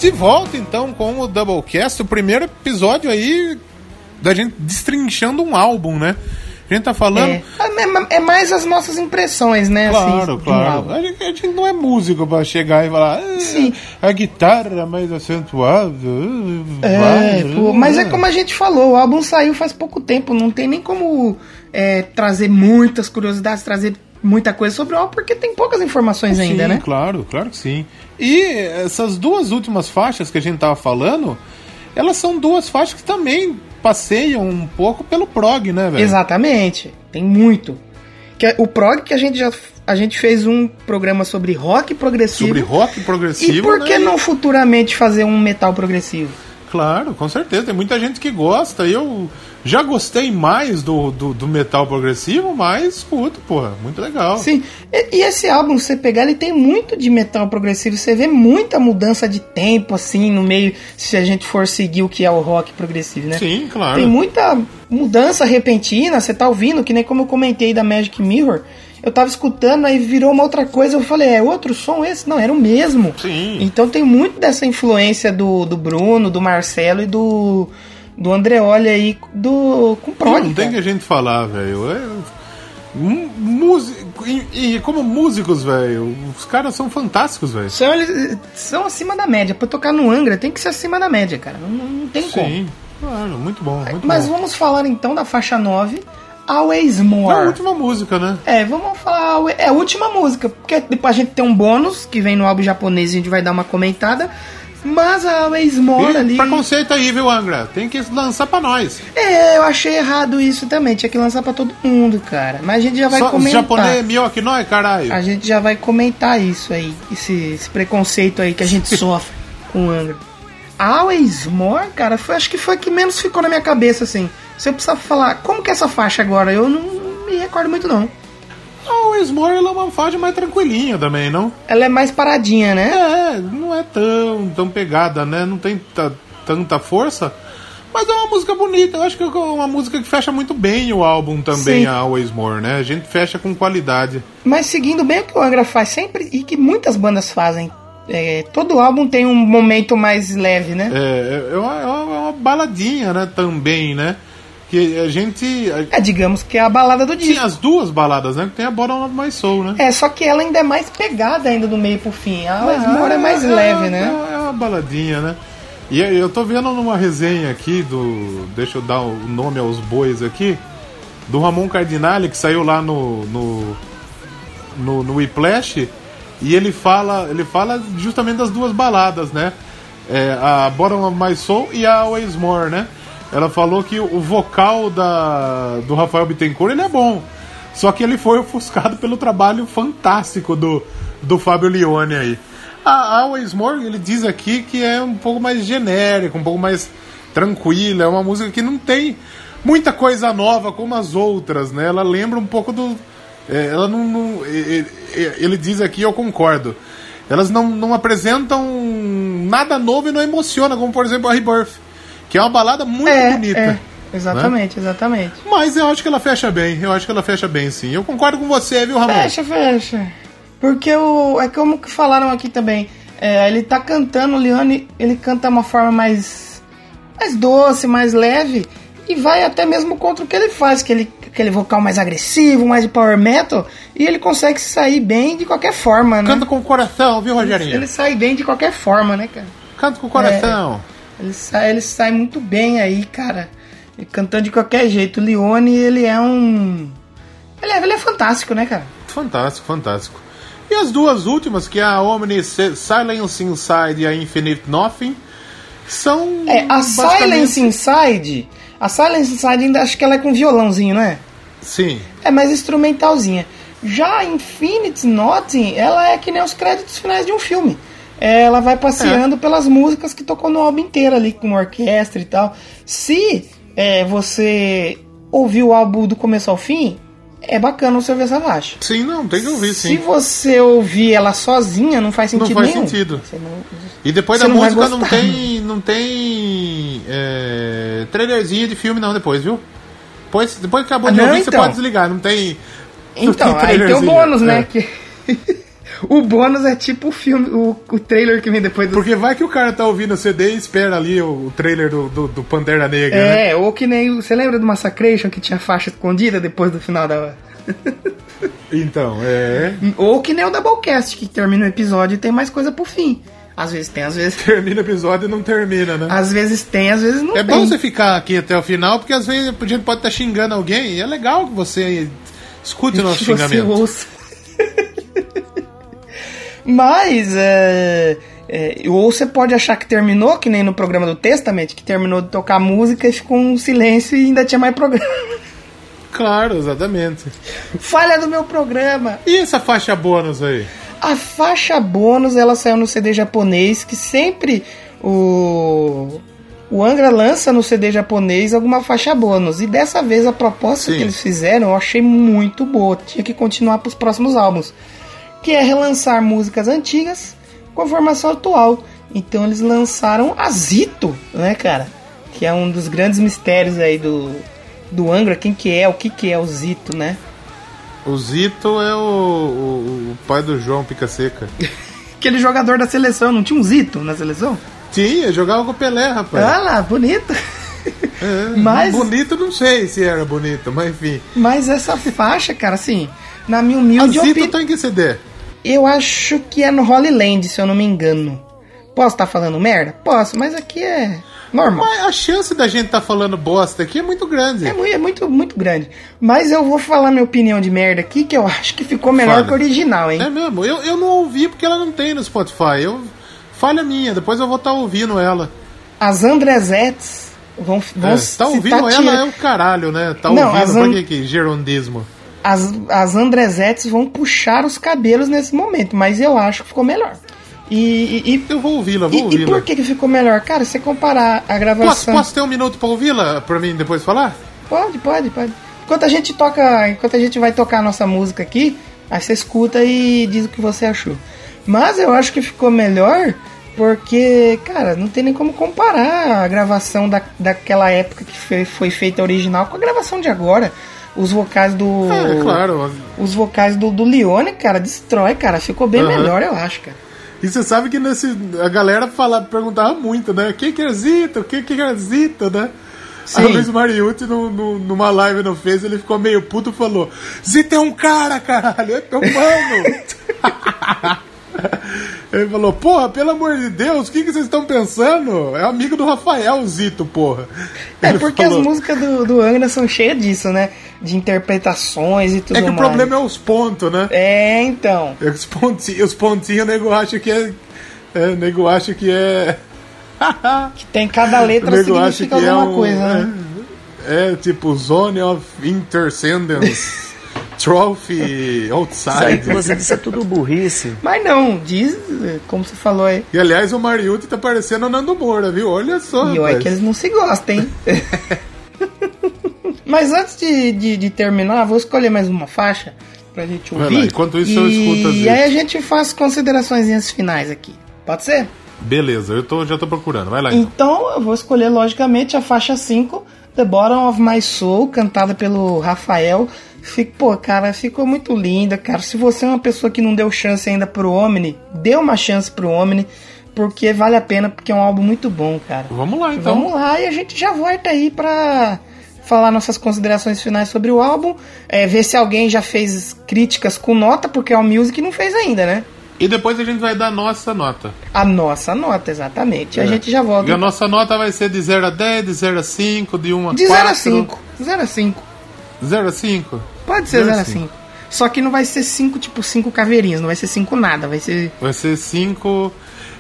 De volta então com o Doublecast, o primeiro episódio aí da gente destrinchando um álbum, né? A gente tá falando. É, é, é mais as nossas impressões, né? Claro, assim, claro. A gente, a gente não é músico pra chegar e falar. "Ah, Sim. A guitarra mais acentuada. É, vai, pô, mas é como a gente falou, o álbum saiu faz pouco tempo, não tem nem como é, trazer muitas curiosidades, trazer muita coisa sobre o álbum, porque tem poucas informações ainda, sim, né? Claro, claro que sim. E essas duas últimas faixas que a gente tava falando, elas são duas faixas que também passeiam um pouco pelo prog, né, velho? Exatamente, tem muito. Que é- o prog que a gente já a gente fez um programa sobre rock progressivo. Sobre rock progressivo. e por que né? não futuramente fazer um metal progressivo? Claro, com certeza. Tem muita gente que gosta. Eu já gostei mais do, do, do metal progressivo, mas, puta, porra, muito legal. Sim, e, e esse álbum, você pegar, ele tem muito de metal progressivo. Você vê muita mudança de tempo, assim, no meio, se a gente for seguir o que é o rock progressivo, né? Sim, claro. Tem muita mudança repentina, você tá ouvindo, que nem como eu comentei da Magic Mirror. Eu tava escutando, aí virou uma outra coisa, eu falei, é outro som esse? Não, era o mesmo. Sim. Então tem muito dessa influência do, do Bruno, do Marcelo e do, do Andreoli aí do, com prog. Não tem cara. que a gente falar, velho. É... músico- E, e como músicos, velho, os caras são fantásticos, velho. São, são acima da média. Pra tocar no Angra tem que ser acima da média, cara. Não, não tem como. Sim, claro, muito bom, muito Mas bom. vamos falar então da faixa 9, Always É a More. última música, né? É, vamos falar. É a última música, porque depois a gente tem um bônus que vem no álbum japonês e a gente vai dar uma comentada. Mas a Always More E ali. preconceito aí, viu, Angra? Tem que lançar pra nós. É, eu achei errado isso também. Tinha que lançar pra todo mundo, cara. Mas a gente já vai Só comentar. japonês melhor que nós, caralho. A gente já vai comentar isso aí, esse, esse preconceito aí que a gente <laughs> sofre com o Angra. Always More, cara, foi, acho que foi a que menos ficou na minha cabeça, assim. Se eu precisar falar, como que é essa faixa agora? Eu não me recordo muito, não. O Esmore ela é uma faixa mais tranquilinha também, não? Ela é mais paradinha, né? É, não é tão, tão pegada, né? Não tem ta- tanta força. Mas é uma música bonita. Eu acho que é uma música que fecha muito bem o álbum também, Sim. a Always More, né? A gente fecha com qualidade. Mas seguindo bem o que o Angra faz sempre e que muitas bandas fazem. É, todo álbum tem um momento mais leve, né? É, é, é uma- é uma baladinha, né? Também, né? Que a gente. a- É, digamos que é a balada do disco. as duas baladas, né? Que tem a Bottom of My Soul, né? É, só que ela ainda é mais pegada ainda do meio pro fim. A Always More é mais leve, né? É, é uma baladinha, né? E eu tô vendo numa resenha aqui do. Deixa eu dar o nome aos bois aqui. Do Ramon Cardinale, que saiu lá no. no. no, no Whiplash. E ele fala. Ele fala justamente das duas baladas, né? É, a Bottom of My Soul e a Always More, né? Ela falou que o vocal da, do Rafael Bittencourt ele é bom. Só que ele foi ofuscado pelo trabalho fantástico do, do Fábio Leone aí. A Always More, ele diz aqui que é um pouco mais genérico, um pouco mais tranquila. É uma música que não tem muita coisa nova como as outras, né? Ela lembra um pouco do. é, ela não. não- e- e- ele diz aqui, eu concordo. Elas não, não apresentam nada novo e não emociona, como por exemplo a Rebirth, que é uma balada muito É, bonita. é. Exatamente, exatamente. Mas eu acho que ela fecha bem, eu acho que ela fecha bem sim. Eu concordo com você, viu, Ramon? Fecha, fecha. Porque o. É como que falaram aqui também. É, ele tá cantando, o Leone, ele canta uma forma mais. mais doce, mais leve. E vai até mesmo contra o que ele faz, que ele, aquele vocal mais agressivo, mais de power metal. E ele consegue se sair bem de qualquer forma, né? Canta com o coração, viu, Rogerinho? Ele sai bem de qualquer forma, né, cara? Canta com o coração. Ele sai, ele sai muito bem aí, cara. Ele cantando de qualquer jeito. O Leone, ele é um. Ele é, ele é fantástico, né, cara? Fantástico, fantástico. E as duas últimas, que é a Omni Silence Inside e a Infinite Nothing, são. É, a basicamente- Silence Inside. A Silence Inside ainda acho que ela é com violãozinho, não é? Sim. É mais instrumentalzinha. Já a Infinite Nothing, ela é que nem os créditos finais de um filme. É, Ela vai passeando pelas músicas que tocou no álbum inteiro ali, com orquestra e tal. Se é, você ouvir o álbum do começo ao fim, é bacana você ouvir essa faixa. Sim, não, tem que ouvir, Se sim. você ouvir ela sozinha, não faz Não sentido faz nenhum. sentido. Você não- E depois Você da não música não tem. não tem. É, trailerzinho de filme não depois, viu? Depois, depois que acabou Ah, de não, ouvir, você então. pode desligar, não tem. não Então, tem aí tem o bônus, né? É. Que... <laughs> O bônus é tipo o filme, o, o trailer que vem depois do. Porque vai que o cara tá ouvindo o CD e espera ali o, o trailer do, do, do Pantera Negra, né? É, ou que nem. Você lembra do Massacration que tinha faixa escondida depois do final da. <laughs> Então, é. Ou que nem o Doublecast, que termina o episódio e tem mais coisa pro fim. Às vezes tem, às vezes. Termina o episódio e não termina, né? Às vezes tem, às vezes não É tem. bom você ficar aqui até o final, porque às vezes a gente pode estar xingando alguém e é legal que você escute o nosso <laughs> que você xingamento. ouça. <laughs> Mas, é, é, ou você pode achar que terminou, que nem no programa do Testament, que terminou de tocar música e ficou um silêncio e ainda tinha mais programa. Claro, exatamente. Falha do meu programa! E essa faixa bônus aí? A faixa bônus, ela saiu no CD japonês, que sempre o... O Angra lança no CD japonês alguma faixa bônus. E dessa vez a proposta Sim. que eles fizeram eu achei muito boa. Tinha que continuar para os próximos álbuns. Que é relançar músicas antigas com a formação atual. Então eles lançaram Azito, né, cara? Que é um dos grandes mistérios aí do, do Angra. Quem que é, o que que é o Zito, né? O Zito é o, o- o pai do João Pica Seca. <laughs> Aquele jogador da seleção, não tinha um Zito na seleção? Tinha, jogava com o Pelé, rapaz. Ah lá, bonito. É, <laughs> mas- Bonito, não sei se era bonito, mas enfim. Mas essa faixa, cara, assim, na minha humilde Zito opinião, tá em que CD? eu acho que é no Holy Land, se eu não me engano. Posso estar falando merda? Posso, mas aqui é normal. Mas a chance da gente tá falando bosta aqui é muito grande. É muito, é muito, muito grande. Mas eu vou falar minha opinião de merda aqui, que eu acho que ficou melhor Fala. que o original, hein? É mesmo, eu, eu não ouvi porque ela não tem no Spotify. Eu, falha minha, depois eu vou estar ouvindo ela. As Andrezettes vão, vão É, tá ouvindo ela é o caralho, né? Tá Não, ouvindo, as pra an- que que gerundismo? As, as Andrezettes vão puxar os cabelos nesse momento, mas eu acho que ficou melhor. E, e, e- Eu vou ouvi-la, vou e- e ouvi-la. por que, que ficou melhor? Cara, se você comparar a Posso, gravação. posso ter um minuto pra ouvi-la pra mim depois falar? Pode, pode, pode. Enquanto a gente toca, enquanto a gente vai tocar a nossa música aqui, aí você escuta e diz o que você achou. Mas eu acho que ficou melhor porque, cara, não tem nem como comparar a gravação da, daquela época que foi, foi feita original com a gravação de agora. Os vocais do. É, claro. Os vocais do, do Leone, cara, destrói, cara. Ficou bem Aham. melhor, eu acho, cara. E você sabe que nesse, a galera fala, perguntava muito, né? Quem que é Zito? Quem que é Zito, né? Aí o Sim. Luiz Mariucci, no, no- numa live no Face, ele ficou meio puto e falou: Zito é um cara, caralho, é teu mano. <laughs> <laughs> ele falou: Porra, pelo amor de Deus, o que, que vocês estão pensando? É amigo do Rafael, Zito, porra. É Ele porque falou, as músicas do, do Angra são cheias disso, né? De interpretações e tudo É que o mais. problema é os pontos, né? É, então. É Os pontinhos, os pontinhos, o nego acha que é. é o nego acha que é. <laughs> Que tem cada O letra significa que é alguma um. coisa, né? É, é tipo Zone of Interscendence <laughs> Trophy Isso Outside. que você disse é tudo burrice. Mas não, diz, como você falou aí. E aliás, o Mariucci tá parecendo o Nando Moura, viu? Olha só. E olha rapaz. que eles não se gostam, hein? <laughs> Mas antes de, de, de terminar, vou escolher mais uma faixa pra gente Vai ouvir. lá, enquanto isso e... eu escuto as E aí a gente faz considerações finais aqui. Pode ser? Beleza, eu tô, já tô procurando. Vai lá então. Então eu vou escolher, logicamente, a faixa 5, The Bottom of My Soul, cantada pelo Rafael. Fico, pô, cara, ficou muito linda, cara. Se você é uma pessoa que não deu chance ainda pro Omni, dê uma chance pro Omni, porque vale a pena, porque é um álbum muito bom, cara. Vamos lá então. Vamos lá e a gente já volta aí pra falar nossas considerações finais sobre o álbum, é, ver se alguém já fez críticas com nota, porque a Music não fez ainda, né? E depois a gente vai dar a nossa nota. A nossa nota, exatamente. A É. gente já volta. E a nossa nota vai ser de 0 a 10, de 0 a 5, de 1 a De 4. 0 a 5. 0 a 5. 0 a 5? Pode ser Zero a 0 a 5. Só que não vai ser 5, tipo, 5 caveirinhas. Não vai ser 5 nada. Vai ser. Vai ser 5.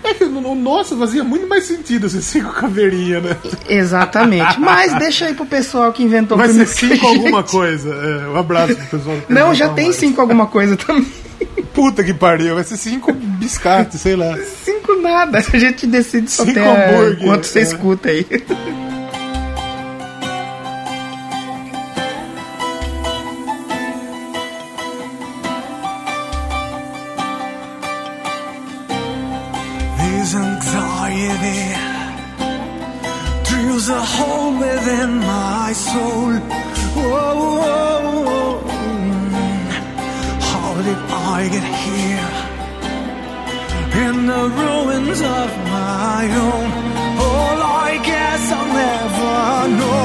É que o nosso fazia muito mais sentido ser 5 caveirinha, né? Exatamente. Mas deixa aí pro pessoal que inventou Vai ser primeiro que a 5 alguma coisa. É, um abraço pro pessoal. Não, já tem mais. 5 alguma coisa também. <laughs> Puta que pariu, vai ser 5 biscates, sei lá. 5 nada. A gente decide só Cinco até hambúrguer, quanto você é. escuta aí. Within my soul. Oh, whoa, whoa, whoa. How did I get here? in the ruins of my own. All I guess I'll never know.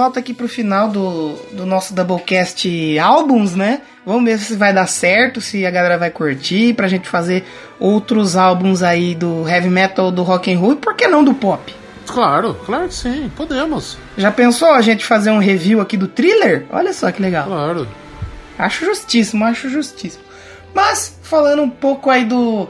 Volta aqui pro final do, do nosso Doublecast álbuns, né? Vamos ver se vai dar certo, se a galera vai curtir, pra gente fazer outros álbuns aí do heavy metal, do rock and roll e por que não do pop? Claro, claro que sim, podemos. Já pensou a gente fazer um review aqui do thriller? Olha só que legal. Claro. Acho justíssimo, acho justíssimo. Mas, falando um pouco aí do.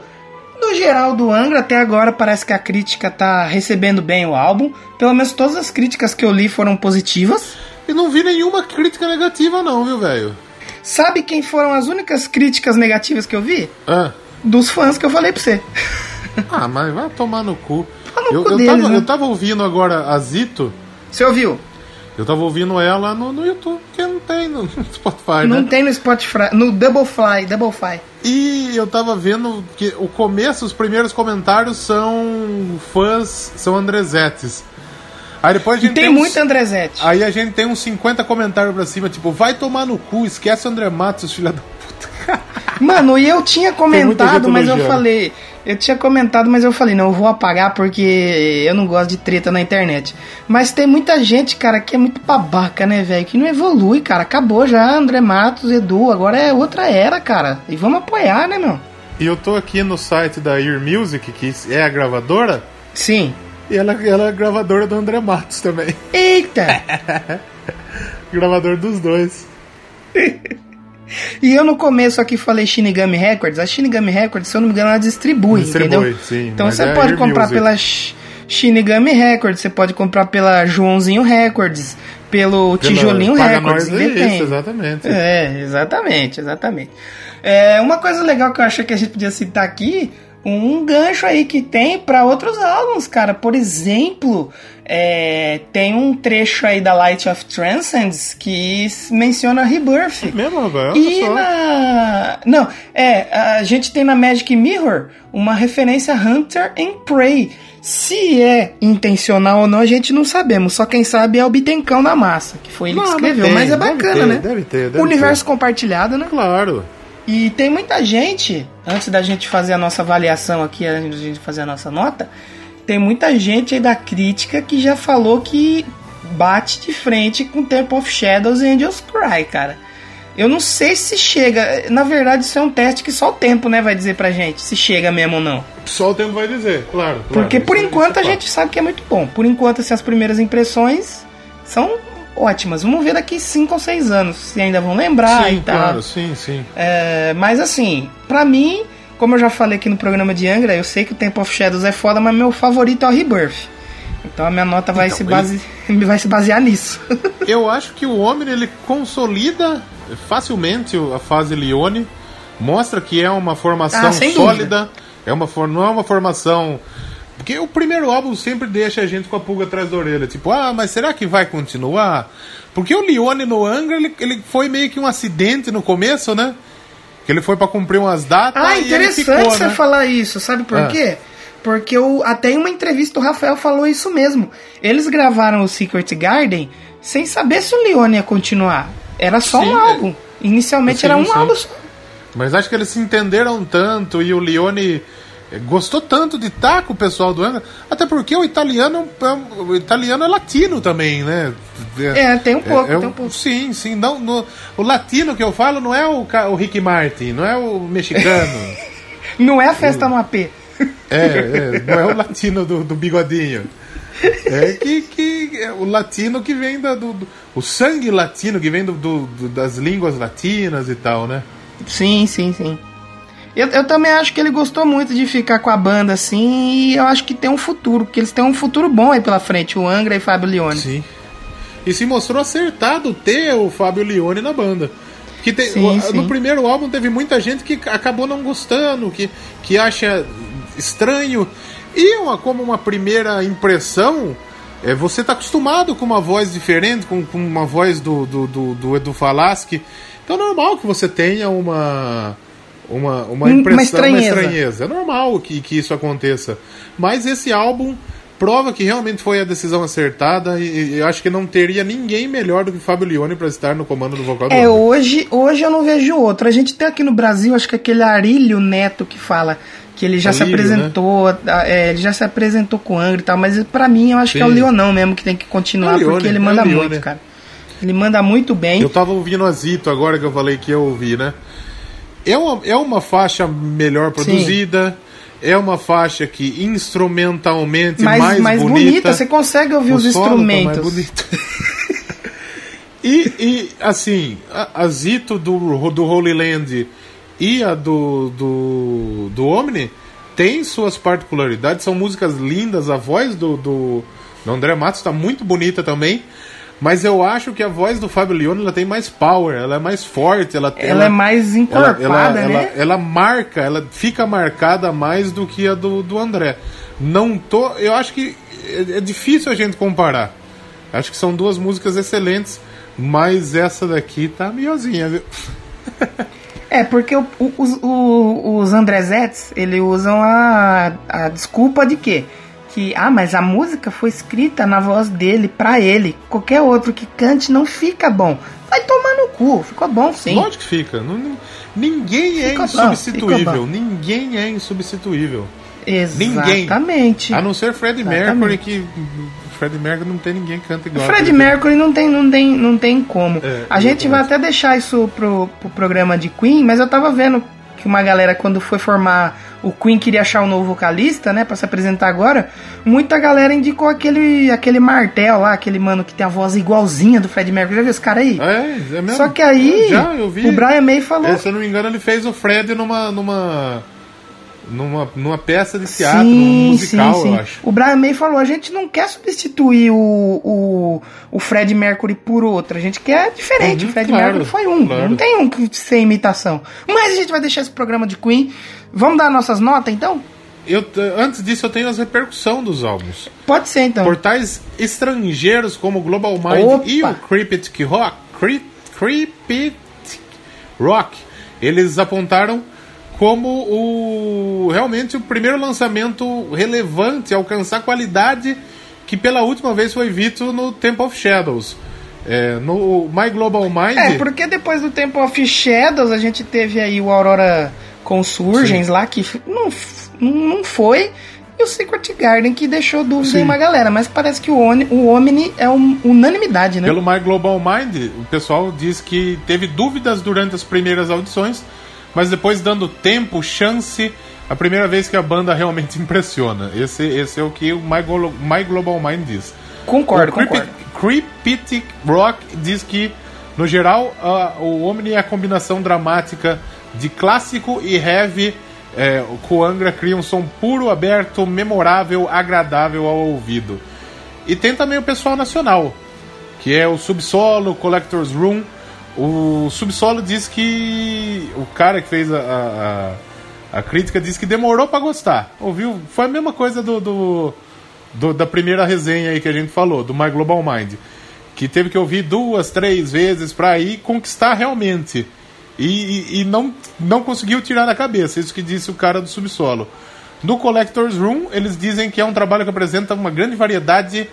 Do geral do Angra, até agora parece que a crítica tá recebendo bem o álbum. Pelo menos todas as críticas que eu li foram positivas. E não vi nenhuma crítica negativa, não, viu, velho? Sabe quem foram as únicas críticas negativas que eu vi? Ah. Dos fãs que eu falei pra você. <laughs> ah, mas vai tomar no cu. No eu, cu eu, deles, tava, né? eu tava ouvindo agora a Zito, Você ouviu? Eu tava ouvindo ela no, no YouTube, porque não tem no <laughs> Spotify, Não né? tem no Spotify, no Double Fly, Double Fly. E eu tava vendo que o começo, os primeiros comentários são fãs, são Andrezetes. Aí depois a gente tem uns- muito Andrezete. Aí a gente tem uns 50 comentários pra cima, tipo, vai tomar no cu, esquece o André Matos, filha da. <laughs> Mano, e eu tinha comentado, mas eu falei. Eu tinha comentado, mas eu falei, não, eu vou apagar porque eu não gosto de treta na internet. Mas tem muita gente, cara, que é muito babaca, né, velho? Que não evolui, cara. Acabou já, André Matos, Edu, agora é outra era, cara. E vamos apoiar, né, meu? E eu tô aqui no site da Ear Music, que é a gravadora, Sim. e ela, ela é gravadora do André Matos também. Eita! <laughs> Gravador dos dois. <laughs> E eu no começo aqui falei Shinigami Records. A Shinigami Records, se eu não me engano, ela distribui, Distribui, entendeu? sim, então você é pode comprar Music. pela Sh- Shinigami Records, você pode comprar pela Joãozinho Records, pelo Tijolinho Records, Nós é isso, exatamente. É, exatamente, exatamente. É, uma coisa legal que eu achei que a gente podia citar aqui, um gancho aí que tem para outros álbuns, cara. Por exemplo, é, tem um trecho aí da Light of Transcends que menciona Rebirth. Mesmo, rapaz? Olha E na. Não, é, a gente tem na Magic Mirror uma referência a Hunter and Prey. Se é intencional ou não, a gente não sabemos. Só quem sabe é o Bitencão da Massa, que foi ele Não, que mas escreveu. tem, mas é bacana, ter, né? deve ter, deve Universo compartilhado, né? Claro. E tem muita gente, antes da gente fazer a nossa avaliação aqui, antes da gente fazer a nossa nota, tem muita gente aí da crítica que já falou que bate de frente com Temple of Shadows e Angels Cry, cara. Eu não sei se chega. Na verdade, isso é um teste que só o tempo, né, vai dizer pra gente se chega mesmo ou não. Só o tempo vai dizer, claro. claro. Porque por Isso- enquanto a é gente sabe que é muito bom. Por enquanto, assim, as primeiras impressões são ótimas. Vamos ver daqui 5 ou 6 anos se ainda vão lembrar Sim, e tal. claro, sim, sim. É, mas assim, pra mim, como eu já falei aqui no programa de Angra, eu sei que o Temple of Shadows é foda, mas meu favorito é o Rebirth. Então a minha nota vai, Então, se, base... <laughs> vai se basear nisso. <laughs> Eu acho que o Homem ele consolida facilmente a fase Lione, mostra que é uma formação Ah, sólida, é uma for- não é uma formação porque o primeiro álbum sempre deixa a gente com a pulga atrás da orelha, tipo, ah, mas será que vai continuar? Porque o Lione no Angra, ele, ele foi meio que um acidente no começo, né? Que ele foi pra cumprir umas datas ah, e interessante ficou, você né? falar isso. Sabe por Ah. quê? Porque o, até em uma entrevista o Rafael falou isso mesmo. Eles gravaram o Secret Garden sem saber se o Leone ia continuar. Era só Sim, um álbum. Inicialmente Sim, era um sim. álbum só. Mas acho que eles se entenderam tanto e o Leone gostou tanto de estar com o pessoal do Angra, até porque o italiano, é o italiano é latino também, né? É, tem um pouco, é tem um pouco. Sim, sim. Não, no- o latino que eu falo não é o, o Rick Martin, não é o mexicano. <laughs> Não é a festa no AP. é, é, não é o latino do, do bigodinho. É que, que é o latino que vem da, do, do- O sangue latino que vem do- do- das línguas latinas e tal, né? Sim, sim, sim. Eu, eu também acho que ele gostou muito de ficar com a banda assim e eu acho que tem um futuro, porque eles têm um futuro bom aí pela frente, o Angra e Fábio Leone. Sim. E se mostrou acertado ter o Fábio Leone na banda. Que tem- Sim, o- sim. No primeiro álbum teve muita gente que acabou não gostando, que, que acha estranho. E uma, como uma primeira impressão, é, você tá acostumado com uma voz diferente, com, com uma voz do, do, do, do Edu Falaschi. Então é normal que você tenha uma. Uma, uma Uma impressão, estranheza. estranheza. É normal que, que isso aconteça. Mas esse álbum prova que realmente foi a decisão acertada e, e eu acho que não teria ninguém melhor do que Fábio Leone para estar no comando do vocal do É, hoje, hoje eu não vejo outro. A gente tem aqui no Brasil, acho que aquele Arílio Neto que fala que ele já se Arílio, apresentou, a- é, ele já se apresentou com o Angra e tal, mas pra mim eu acho que é o Sim. Leonão mesmo que tem que continuar, É Leone, porque ele é manda Leone. muito, cara. Ele manda muito bem. Eu tava ouvindo a Zito agora que eu falei que eu ouvi, né? É uma, é uma faixa melhor produzida, é uma faixa que instrumentalmente mais, mais, mais bonita. bonita. você consegue ouvir O os solo tá mais instrumentos. bonito. <laughs> e, e, assim, a, a Zito do, do Holy Land e a do, do, do Omni tem suas particularidades, são músicas lindas, a voz do, do, do André Matos está muito bonita também. Mas eu acho que a voz do Fábio Leone ela tem mais power, ela é mais forte, ela, Ela é mais encorpada, ela, né? ela, ela marca, ela fica marcada mais do que a do, do André. Não tô. Eu acho que é, é difícil a gente comparar. Acho que são duas músicas excelentes, mas essa daqui tá melhorzinha, viu? É, porque o- os, o- os Andrezettes, eles usam a, a desculpa de quê? Que, ah, mas a música foi escrita na voz dele, pra ele. Qualquer outro que cante não fica bom. Vai tomar no cu. Ficou bom, sim. Lógico que fica. Não- não- ninguém é insubstituível. bom. Ninguém é insubstituível. Ninguém. Exatamente. A não ser Exatamente. Mercury, que. Freddie Mercury não tem ninguém que canta igual. Fred Mercury não tem, não tem, não tem como. É, a gente vai até deixar isso pro, pro programa de Queen, mas eu tava vendo que uma galera, quando foi formar o Queen, queria achar um novo vocalista, né, pra se apresentar agora. Muita galera indicou aquele, aquele Martel lá, aquele mano que tem a voz igualzinha do Fred Mercury. Já viu esse cara aí? É, é mesmo? Só que aí, Já, eu vi. o Brian May falou. É, se eu não me engano, ele fez o Fred numa. numa. Numa, numa peça de teatro, sim, num musical, sim, sim. eu acho. O Brian May falou: a gente não quer substituir o, o, o Fred Mercury por outro, a gente quer diferente. Uhum, o Fred claro, Mercury foi um, claro. não tem um ser imitação. Mas a gente vai deixar esse programa de Queen. Vamos dar nossas notas então? Eu, antes disso, eu tenho as repercussões dos álbuns. Pode ser então. Portais estrangeiros como o Global Mind Opa! e o Cryptic Rock, Cryp- Cryptic Rock, eles apontaram como o realmente o primeiro lançamento relevante a alcançar qualidade que pela última vez foi visto no Temple of Shadows. É, no My Global Mind. É, porque depois do Temple of Shadows a gente teve aí o Aurora Consurgens lá, que não, não foi, e o Secret Garden, que deixou dúvida em uma galera. Mas parece que o, Oni, o Omni é um, unanimidade, né? Pelo My Global Mind, o pessoal diz que teve dúvidas durante as primeiras audições, mas depois dando tempo, chance, a primeira vez que a banda realmente <laughs> impressiona. Esse, esse é o que o My, My Global Mind diz. Concordo, o Creepy- concordo. Creepytic Rock diz que, no geral, o Omni é a combinação dramática de clássico e heavy. É, o Coangra cria um som puro, aberto, memorável, agradável ao ouvido. E tem também o pessoal nacional, que é o Subsolo, Collector's Room. O Subsolo diz que o cara que fez a, a, a- crítica disse que demorou pra gostar. Ouviu? Foi a mesma coisa do, do- do- da primeira resenha aí que a gente falou, do My Global Mind. Que teve que ouvir duas, três vezes pra ir conquistar realmente. E, e- e não, não conseguiu tirar da cabeça, isso que disse o cara do subsolo. No Collector's Room, eles dizem que é um trabalho que apresenta uma grande variedade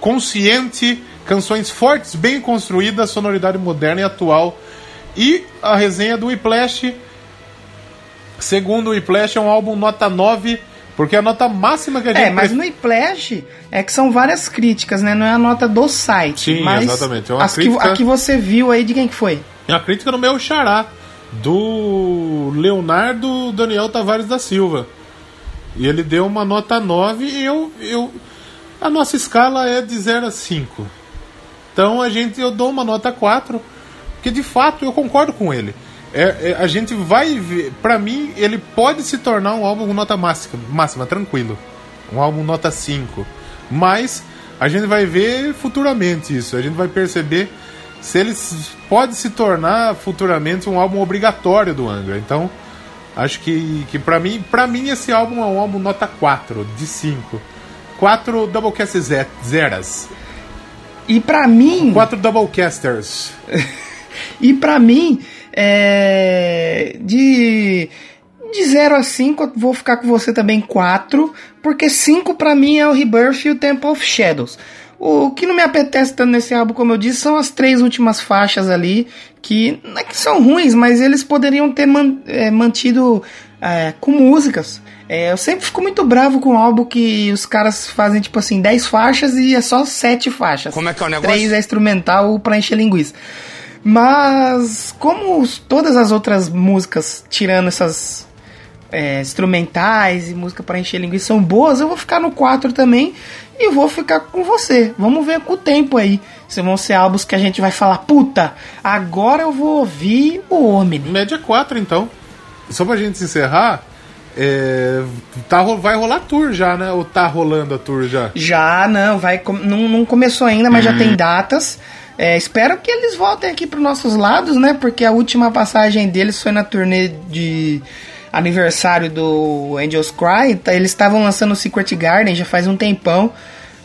consciente, canções fortes, bem construídas, sonoridade moderna e atual. E a resenha do Whiplash, segundo o Whiplash, é um álbum nota 9, porque a nota máxima que a gente É, mas no Iplash é que são várias críticas, né? Não é a nota do site. Sim, mas exatamente. É uma as crítica- que, a que você viu aí, de quem que foi? É uma crítica no meu xará, do Leonardo Daniel Tavares da Silva. E ele deu uma nota 9 e eu, eu. A nossa escala é de 0 a 5. Então a gente eu dou uma nota 4, porque de fato eu concordo com ele. É, é, a gente vai ver. Pra mim, ele pode se tornar um álbum nota máxima, máxima, tranquilo. Um álbum nota 5. Mas a gente vai ver futuramente isso. A gente vai perceber se ele pode se tornar futuramente um álbum obrigatório do Angra. Então, acho que, que para mim, para mim esse álbum é um álbum nota 4 de 5. 4 Doublecast ze- Zeras. E pra mim. 4 Doublecasters. <laughs> E pra mim, é, de de 0 a 5, eu vou ficar com você também 4, porque 5 pra mim é o Rebirth e o Temple of Shadows. O que não me apetece tanto nesse álbum, como eu disse, são as três últimas faixas ali, que não é que são ruins, mas eles poderiam ter man- é, mantido é, com músicas. É, eu sempre fico muito bravo com o álbum que os caras fazem, tipo assim, 10 faixas e é só 7 faixas. Como é que é o negócio? 3 é instrumental pra encher linguiça. Mas como os- todas as outras músicas, tirando essas é, instrumentais e música para encher linguiça são boas, eu vou ficar no 4 também e vou ficar com você. Vamos ver com o tempo aí. Se vão ser álbuns que a gente vai falar, puta, agora eu vou ouvir o Omni. Média 4, então. Só pra gente encerrar, é, tá, vai rolar tour já, né? Ou tá rolando a tour já? Já, não, vai, não, não começou ainda, mas já tem datas. É, espero que eles voltem aqui para nossos lados, né? Porque a última passagem deles foi na turnê de aniversário do Angels Cry. tá? Eles estavam lançando o Secret Garden já faz um tempão.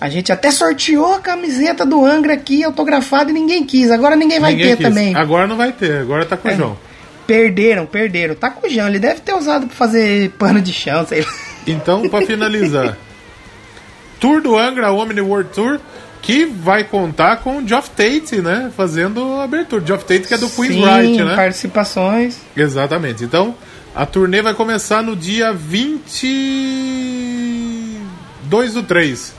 A gente até sorteou a camiseta do Angra aqui, autografada, e ninguém quis. Agora ninguém vai Ninguém ter quis. também. É. Agora não vai ter, agora tá com o João. Perderam, perderam. Tá com o João, ele deve ter usado pra fazer pano de chão, sei lá. Então, pra finalizar, Tour do Angra, Omni World Tour, que vai contar com o Geoff Tate, né? Fazendo a abertura. Geoff Tate que é do Queen's Right, né? participações. Exatamente. Então, a turnê vai começar no dia 22 do 3.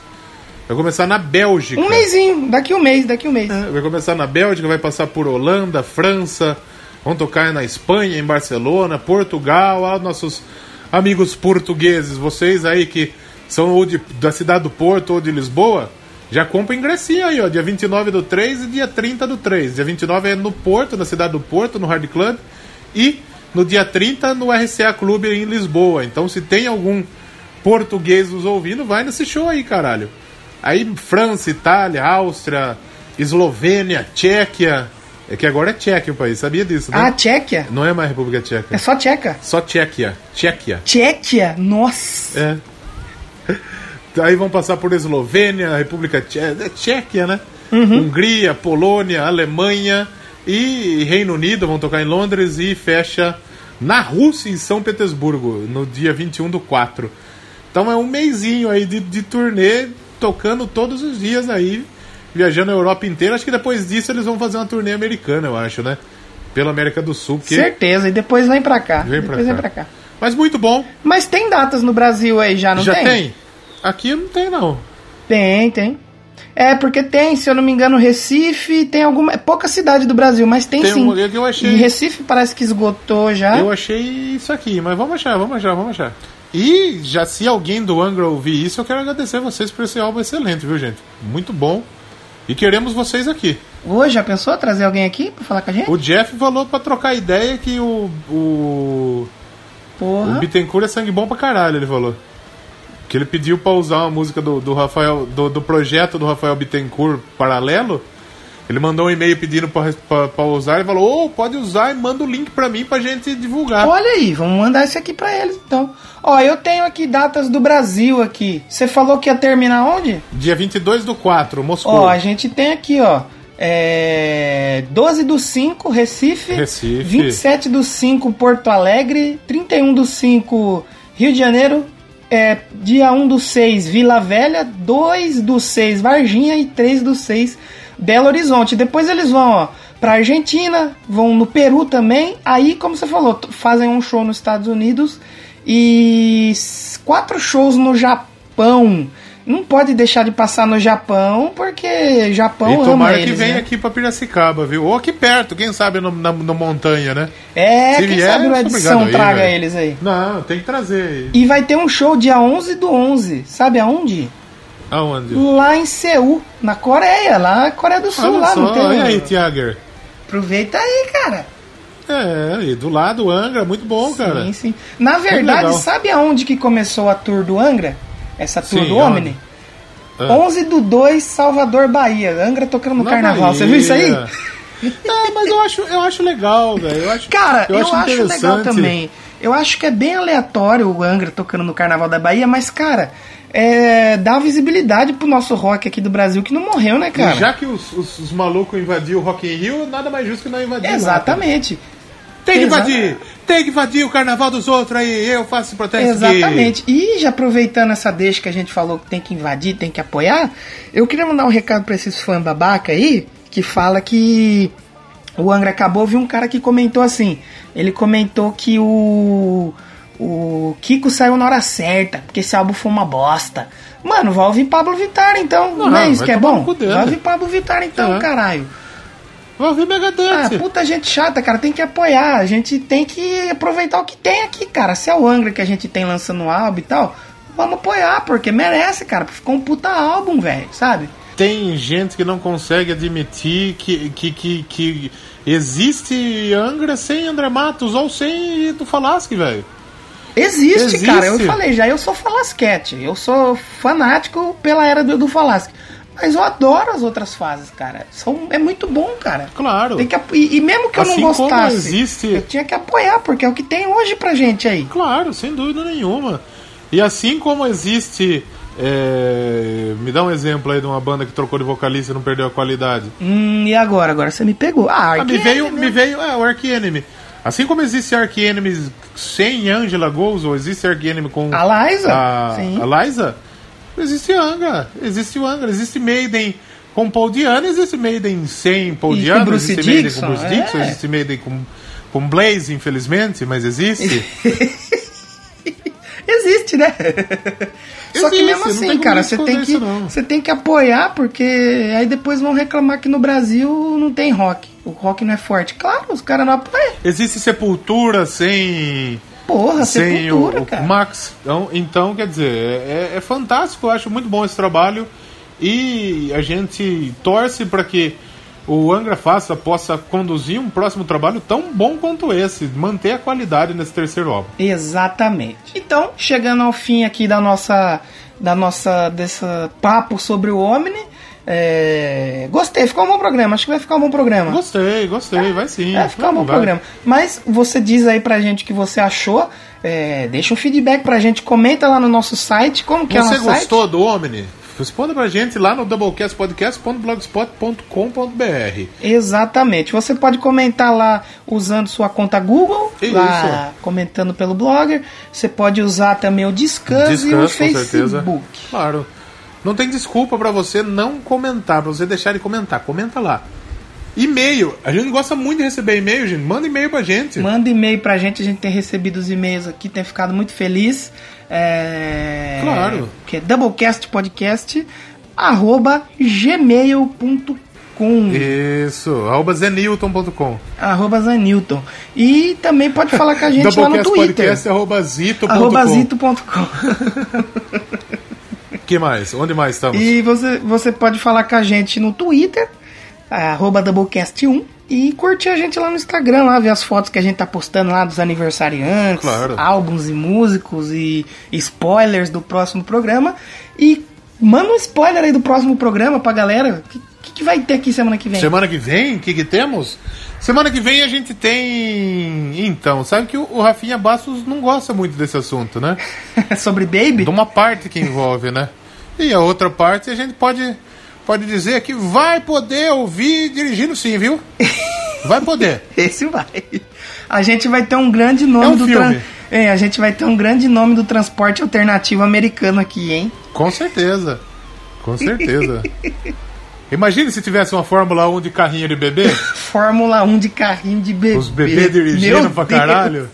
Vai começar na Bélgica. Um mêsinho, daqui um mês, daqui um mês. É, Vai começar na Bélgica, vai passar por Holanda, França, vão tocar na Espanha, em Barcelona, Portugal, ah, nossos amigos portugueses, vocês aí que são ou de, da cidade do Porto ou de Lisboa, já compra ingressinho aí, ó, dia 29 do 3 e dia 30 do 3. Dia 29 é no Porto, na cidade do Porto, no Hard Club, e no dia 30 no RCA Clube em Lisboa. Então, se tem algum português nos ouvindo, vai nesse show aí, caralho. Aí França, Itália, Áustria, Eslovênia, Tchequia. É que agora é Tchequia o país, sabia disso, né? Ah, Tchequia? Não é mais República Tcheca. É só Tcheca. Só Tchequia. Tchequia. Tchequia? Nossa. É. <laughs> Aí vão passar por Eslovênia, República Tcheca, é Tchequia, né? Hungria, Polônia, Alemanha e Reino Unido vão tocar em Londres e fecha na Rússia, em São Petersburgo, no dia 21 do 4. Então é um mêsinho aí de, de turnê, tocando todos os dias aí, viajando a Europa inteira. Acho que depois disso eles vão fazer uma turnê americana, eu acho, né? Pela América do Sul. Porque... Certeza. E depois vem pra cá. Vem pra depois cá. vem pra cá. Mas muito bom. Mas tem datas no Brasil aí já, não Já tem? tem? Aqui não tem, não. Tem, tem. É, porque tem, se eu não me engano, Recife, tem alguma. É pouca cidade do Brasil, mas tem, Tem sim. uma que eu achei- Em Recife parece que esgotou já. Eu achei isso aqui, mas vamos achar, vamos achar, vamos achar. E já se alguém do Angra ouvir isso, eu quero agradecer vocês por esse álbum excelente, viu, gente? Muito bom. E queremos vocês aqui. Hoje, já pensou trazer alguém aqui pra falar com a gente? O Jeff falou pra trocar ideia que o. O, o Porra. Bittencourt é sangue bom pra caralho, ele falou. Que ele pediu pra usar uma música do, do Rafael, do, do projeto do Rafael Bittencourt paralelo. Ele mandou um e-mail pedindo pra usar e falou: Ô, pode usar e manda o link pra mim pra gente divulgar. Olha aí, vamos mandar esse aqui pra eles então. Ó, eu tenho aqui datas do Brasil aqui. Você falou que ia terminar onde? Dia 22 do 4, Moscou. Ó, a gente tem aqui, ó. É, 12 do 5, Recife. Recife. 27 do 5, Porto Alegre. 31 do 5, Rio de Janeiro. É, dia 1 do 6, Vila Velha. 2 do 6, Varginha. E 3 do 6, Belo Horizonte. Depois eles vão, ó, pra Argentina. Vão no Peru também. Aí, como você falou, fazem um show nos Estados Unidos. E quatro shows no Japão. Não pode deixar de passar no Japão, porque Japão E tomara que eles, venha né? aqui pra Piracicaba, viu? Ou aqui perto, quem sabe no, na, no montanha, né? É, Se quem vier, sabe sou edição aí, traga velho. eles aí. Não, tem que trazer. E vai ter um show dia 11 do 11, sabe aonde? Aonde? Lá em Seul, na Coreia, lá na Coreia do Sul, Olha lá, não só, tem? olha aí, Tiager. Aproveita aí, cara. É, aí do lado, Angra, muito bom, cara. Sim, sim. Na verdade, legal. sabe aonde que começou a tour do Angra? Essa tour Sim, do? Omni? Ah. 11 do 2, Salvador, Bahia. Angra tocando no Na carnaval. Você Bahia. viu isso aí? É, mas eu acho, eu acho legal, velho. Eu acho, Cara, eu, acho, legal interessante. também. Eu acho que é bem aleatório o Angra tocando no Carnaval da Bahia, mas, cara, é, dá visibilidade pro nosso rock aqui do Brasil que não morreu, né, E cara? já que os, os, os malucos invadiram o Rock in Rio, nada mais justo que não invadir. Exatamente. Tem que invadir! Tem que invadir o carnaval dos outros aí, eu faço esse protesto. Exatamente. E já aproveitando essa deixa que a gente falou que tem que invadir, tem que apoiar, eu queria mandar um recado pra esses fãs babaca aí, que fala que o Angra acabou, vi um cara que comentou assim, ele comentou que o o Kiko saiu na hora certa, porque esse álbum foi uma bosta. Mano, vai ouvir Pablo Vittar então, não, Não, é isso que é bom? Vai ouvir Pablo Vittar então, É. caralho. Vai ouvir Ah, Megadeth. puta gente chata, cara, tem que apoiar. A gente tem que aproveitar o que tem aqui, cara. Se é o Angra que a gente tem lançando um álbum e tal, vamos apoiar, porque merece, cara. Ficou um puta álbum, velho, sabe? Tem gente que não consegue admitir que, que, que, que existe Angra sem André Matos ou sem do Falasque, velho. Existe, Existe. cara. Eu falei já, eu sou falasquete. Eu sou fanático pela era do, do Falasque. Mas eu adoro as outras fases, cara. São, é muito bom, cara. Claro. Tem que, e, e mesmo que eu Assim não como gostasse, existe- eu tinha que apoiar, porque é o que tem hoje pra gente aí. Claro, sem dúvida nenhuma. E assim como existe. é, Me dá um exemplo aí de uma banda que trocou de vocalista e não perdeu a qualidade. Hum, e agora? Agora você me pegou. Ah, Ah, me veio, me veio, é, o Ark Enemy. Assim como existe Ark Enemy sem Angela ou existe Ark Enemy com A Liza, a, sim. a Liza, existe Angra, existe o Angra, existe Maiden Com Paul Diano existe Maiden sem Paul E Bruce existe Maiden Dixon, com Bruce é. Dixon, existe Maiden com, com Blaze, infelizmente, mas existe. <laughs> Existe, né? <laughs> Só que mesmo assim, cara, você tem, que, você tem que apoiar, porque aí depois vão reclamar que no Brasil não tem rock. O rock não é forte. Claro, os caras não apoiam. existe Sepultura sem Porra, sem sepultura, o, o cara. Max. Então, então, quer dizer, é, é fantástico, eu acho muito bom esse trabalho e a gente torce para que o Angra Faça possa conduzir um próximo trabalho tão bom quanto esse, manter a qualidade nesse terceiro álbum. Exatamente. Então, chegando ao fim aqui da nossa da nossa desse papo sobre o Omni, é, gostei, ficou um bom programa. Acho que vai ficar um bom programa. Gostei, gostei, vai sim. Vai ficar um bom Vai. programa. Mas você diz aí pra gente o que você achou. é, deixa um feedback pra gente, comenta lá no nosso site. Como que é o Você gostou do Omni? Responda pra gente lá no doublecastpodcast.blogspot.com.br. Exatamente. Você pode comentar lá usando sua conta Google, Isso. lá comentando pelo Blogger. Você pode usar também o Discuss e o com certeza. Facebook. Claro. Não tem desculpa pra você não comentar, pra você deixar de comentar. Comenta lá. E-mail. A gente gosta muito de receber e-mail, gente. Manda e-mail pra gente. Manda e-mail pra gente, a gente tem recebido os e-mails aqui, tem ficado muito feliz. É... Claro. Que é doublecastpodcast arroba gmail.com Isso. Arroba zenilton.com. arroba Zanilton. E também pode falar com a gente lá no Twitter. Podcast arroba zito.com. arroba zito.com <laughs> que mais? Onde mais estamos? E você, você pode falar com a gente no Twitter, arroba Doublecast1, e curtir a gente lá no Instagram, lá ver as fotos que a gente tá postando lá dos aniversariantes, Claro. álbuns e músicos e spoilers do próximo programa. E manda um spoiler aí do próximo programa pra galera. O que, que, que vai ter aqui semana que vem? Semana que vem, o que, que temos? Semana que vem a gente tem. Então, sabe que o, o Rafinha Bastos não gosta muito desse assunto, né? <laughs> Sobre Baby? De uma parte que envolve, né? E a outra parte a gente pode, pode dizer que vai poder ouvir dirigindo sim, viu? <laughs> Vai poder. Esse vai. A gente vai ter um grande nome É um do filme. tran- É, a gente vai ter um grande nome do transporte alternativo americano aqui, hein? Com certeza. Com certeza. Imagine se tivesse uma Fórmula 1 de carrinho de bebê. <laughs> Fórmula 1 de carrinho de bebê. Os bebês dirigindo Meu pra Deus. caralho.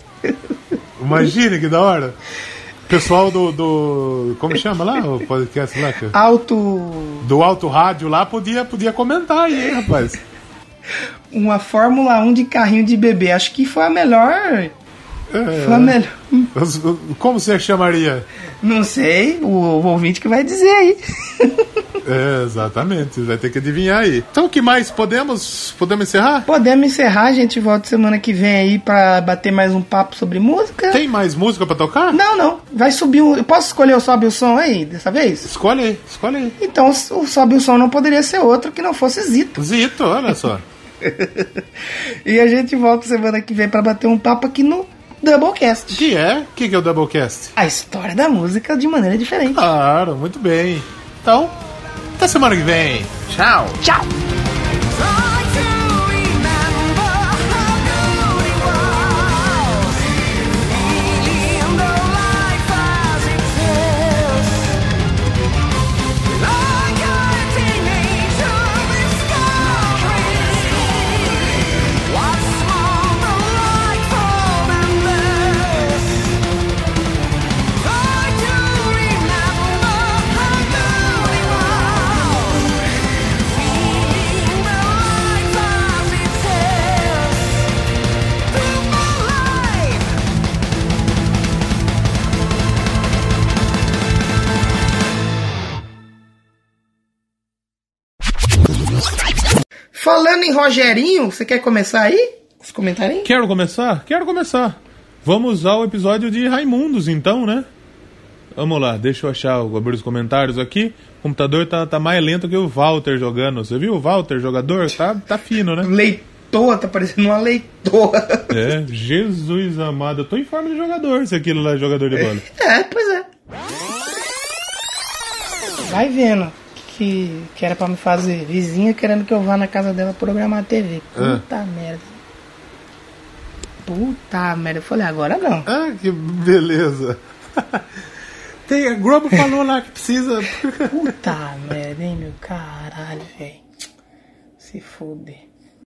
Imagine que da hora. Pessoal do, do. Como chama lá o podcast lá? que- Auto. Do Alto Rádio lá podia, podia comentar aí, hein, rapaz. Uma Fórmula 1 de carrinho de bebê. Acho que foi a melhor. É, melhor. os- como você chamaria? Não sei, o, o ouvinte que vai dizer aí. <laughs> É, exatamente, vai ter que adivinhar aí. Então o que mais? Podemos, podemos encerrar? Podemos encerrar, a gente volta semana que vem aí pra bater mais um papo sobre música. Tem mais música pra tocar? Não, não. Vai subir um. Eu posso escolher o Sobe o Som aí, dessa vez? Escolhe aí, escolhe aí. Então o Sobe o Som não poderia ser outro que não fosse Zito. Zito, olha só. <laughs> E a gente volta semana que vem pra bater um papo aqui no Doublecast. que é? O que, que é o Doublecast? A história da música de maneira diferente. Claro, muito bem. Então, até semana que vem. Tchau. Tchau! Falando em Rogerinho, você quer começar aí? Os comentários? Quero começar? Quero começar. Vamos ao episódio de Raimundos, então, né? Vamos lá, deixa eu achar, abrir os comentários aqui. O computador tá, tá mais lento que o Walter jogando. Você viu o Walter, jogador? Tá, tá fino, né? Leitoa, tá parecendo uma leitoa. É, Jesus amado. Eu tô em forma de jogador, se aquilo lá é jogador de bola. É, pois é. Vai vendo que, que era pra me fazer. Vizinha querendo que eu vá na casa dela programar a TV. Puta merda. Puta merda. Eu falei, agora não. Ah, que beleza. <laughs> Tem, a Globo falou lá que precisa. <laughs> Puta merda, hein, meu caralho, velho. Se fuder.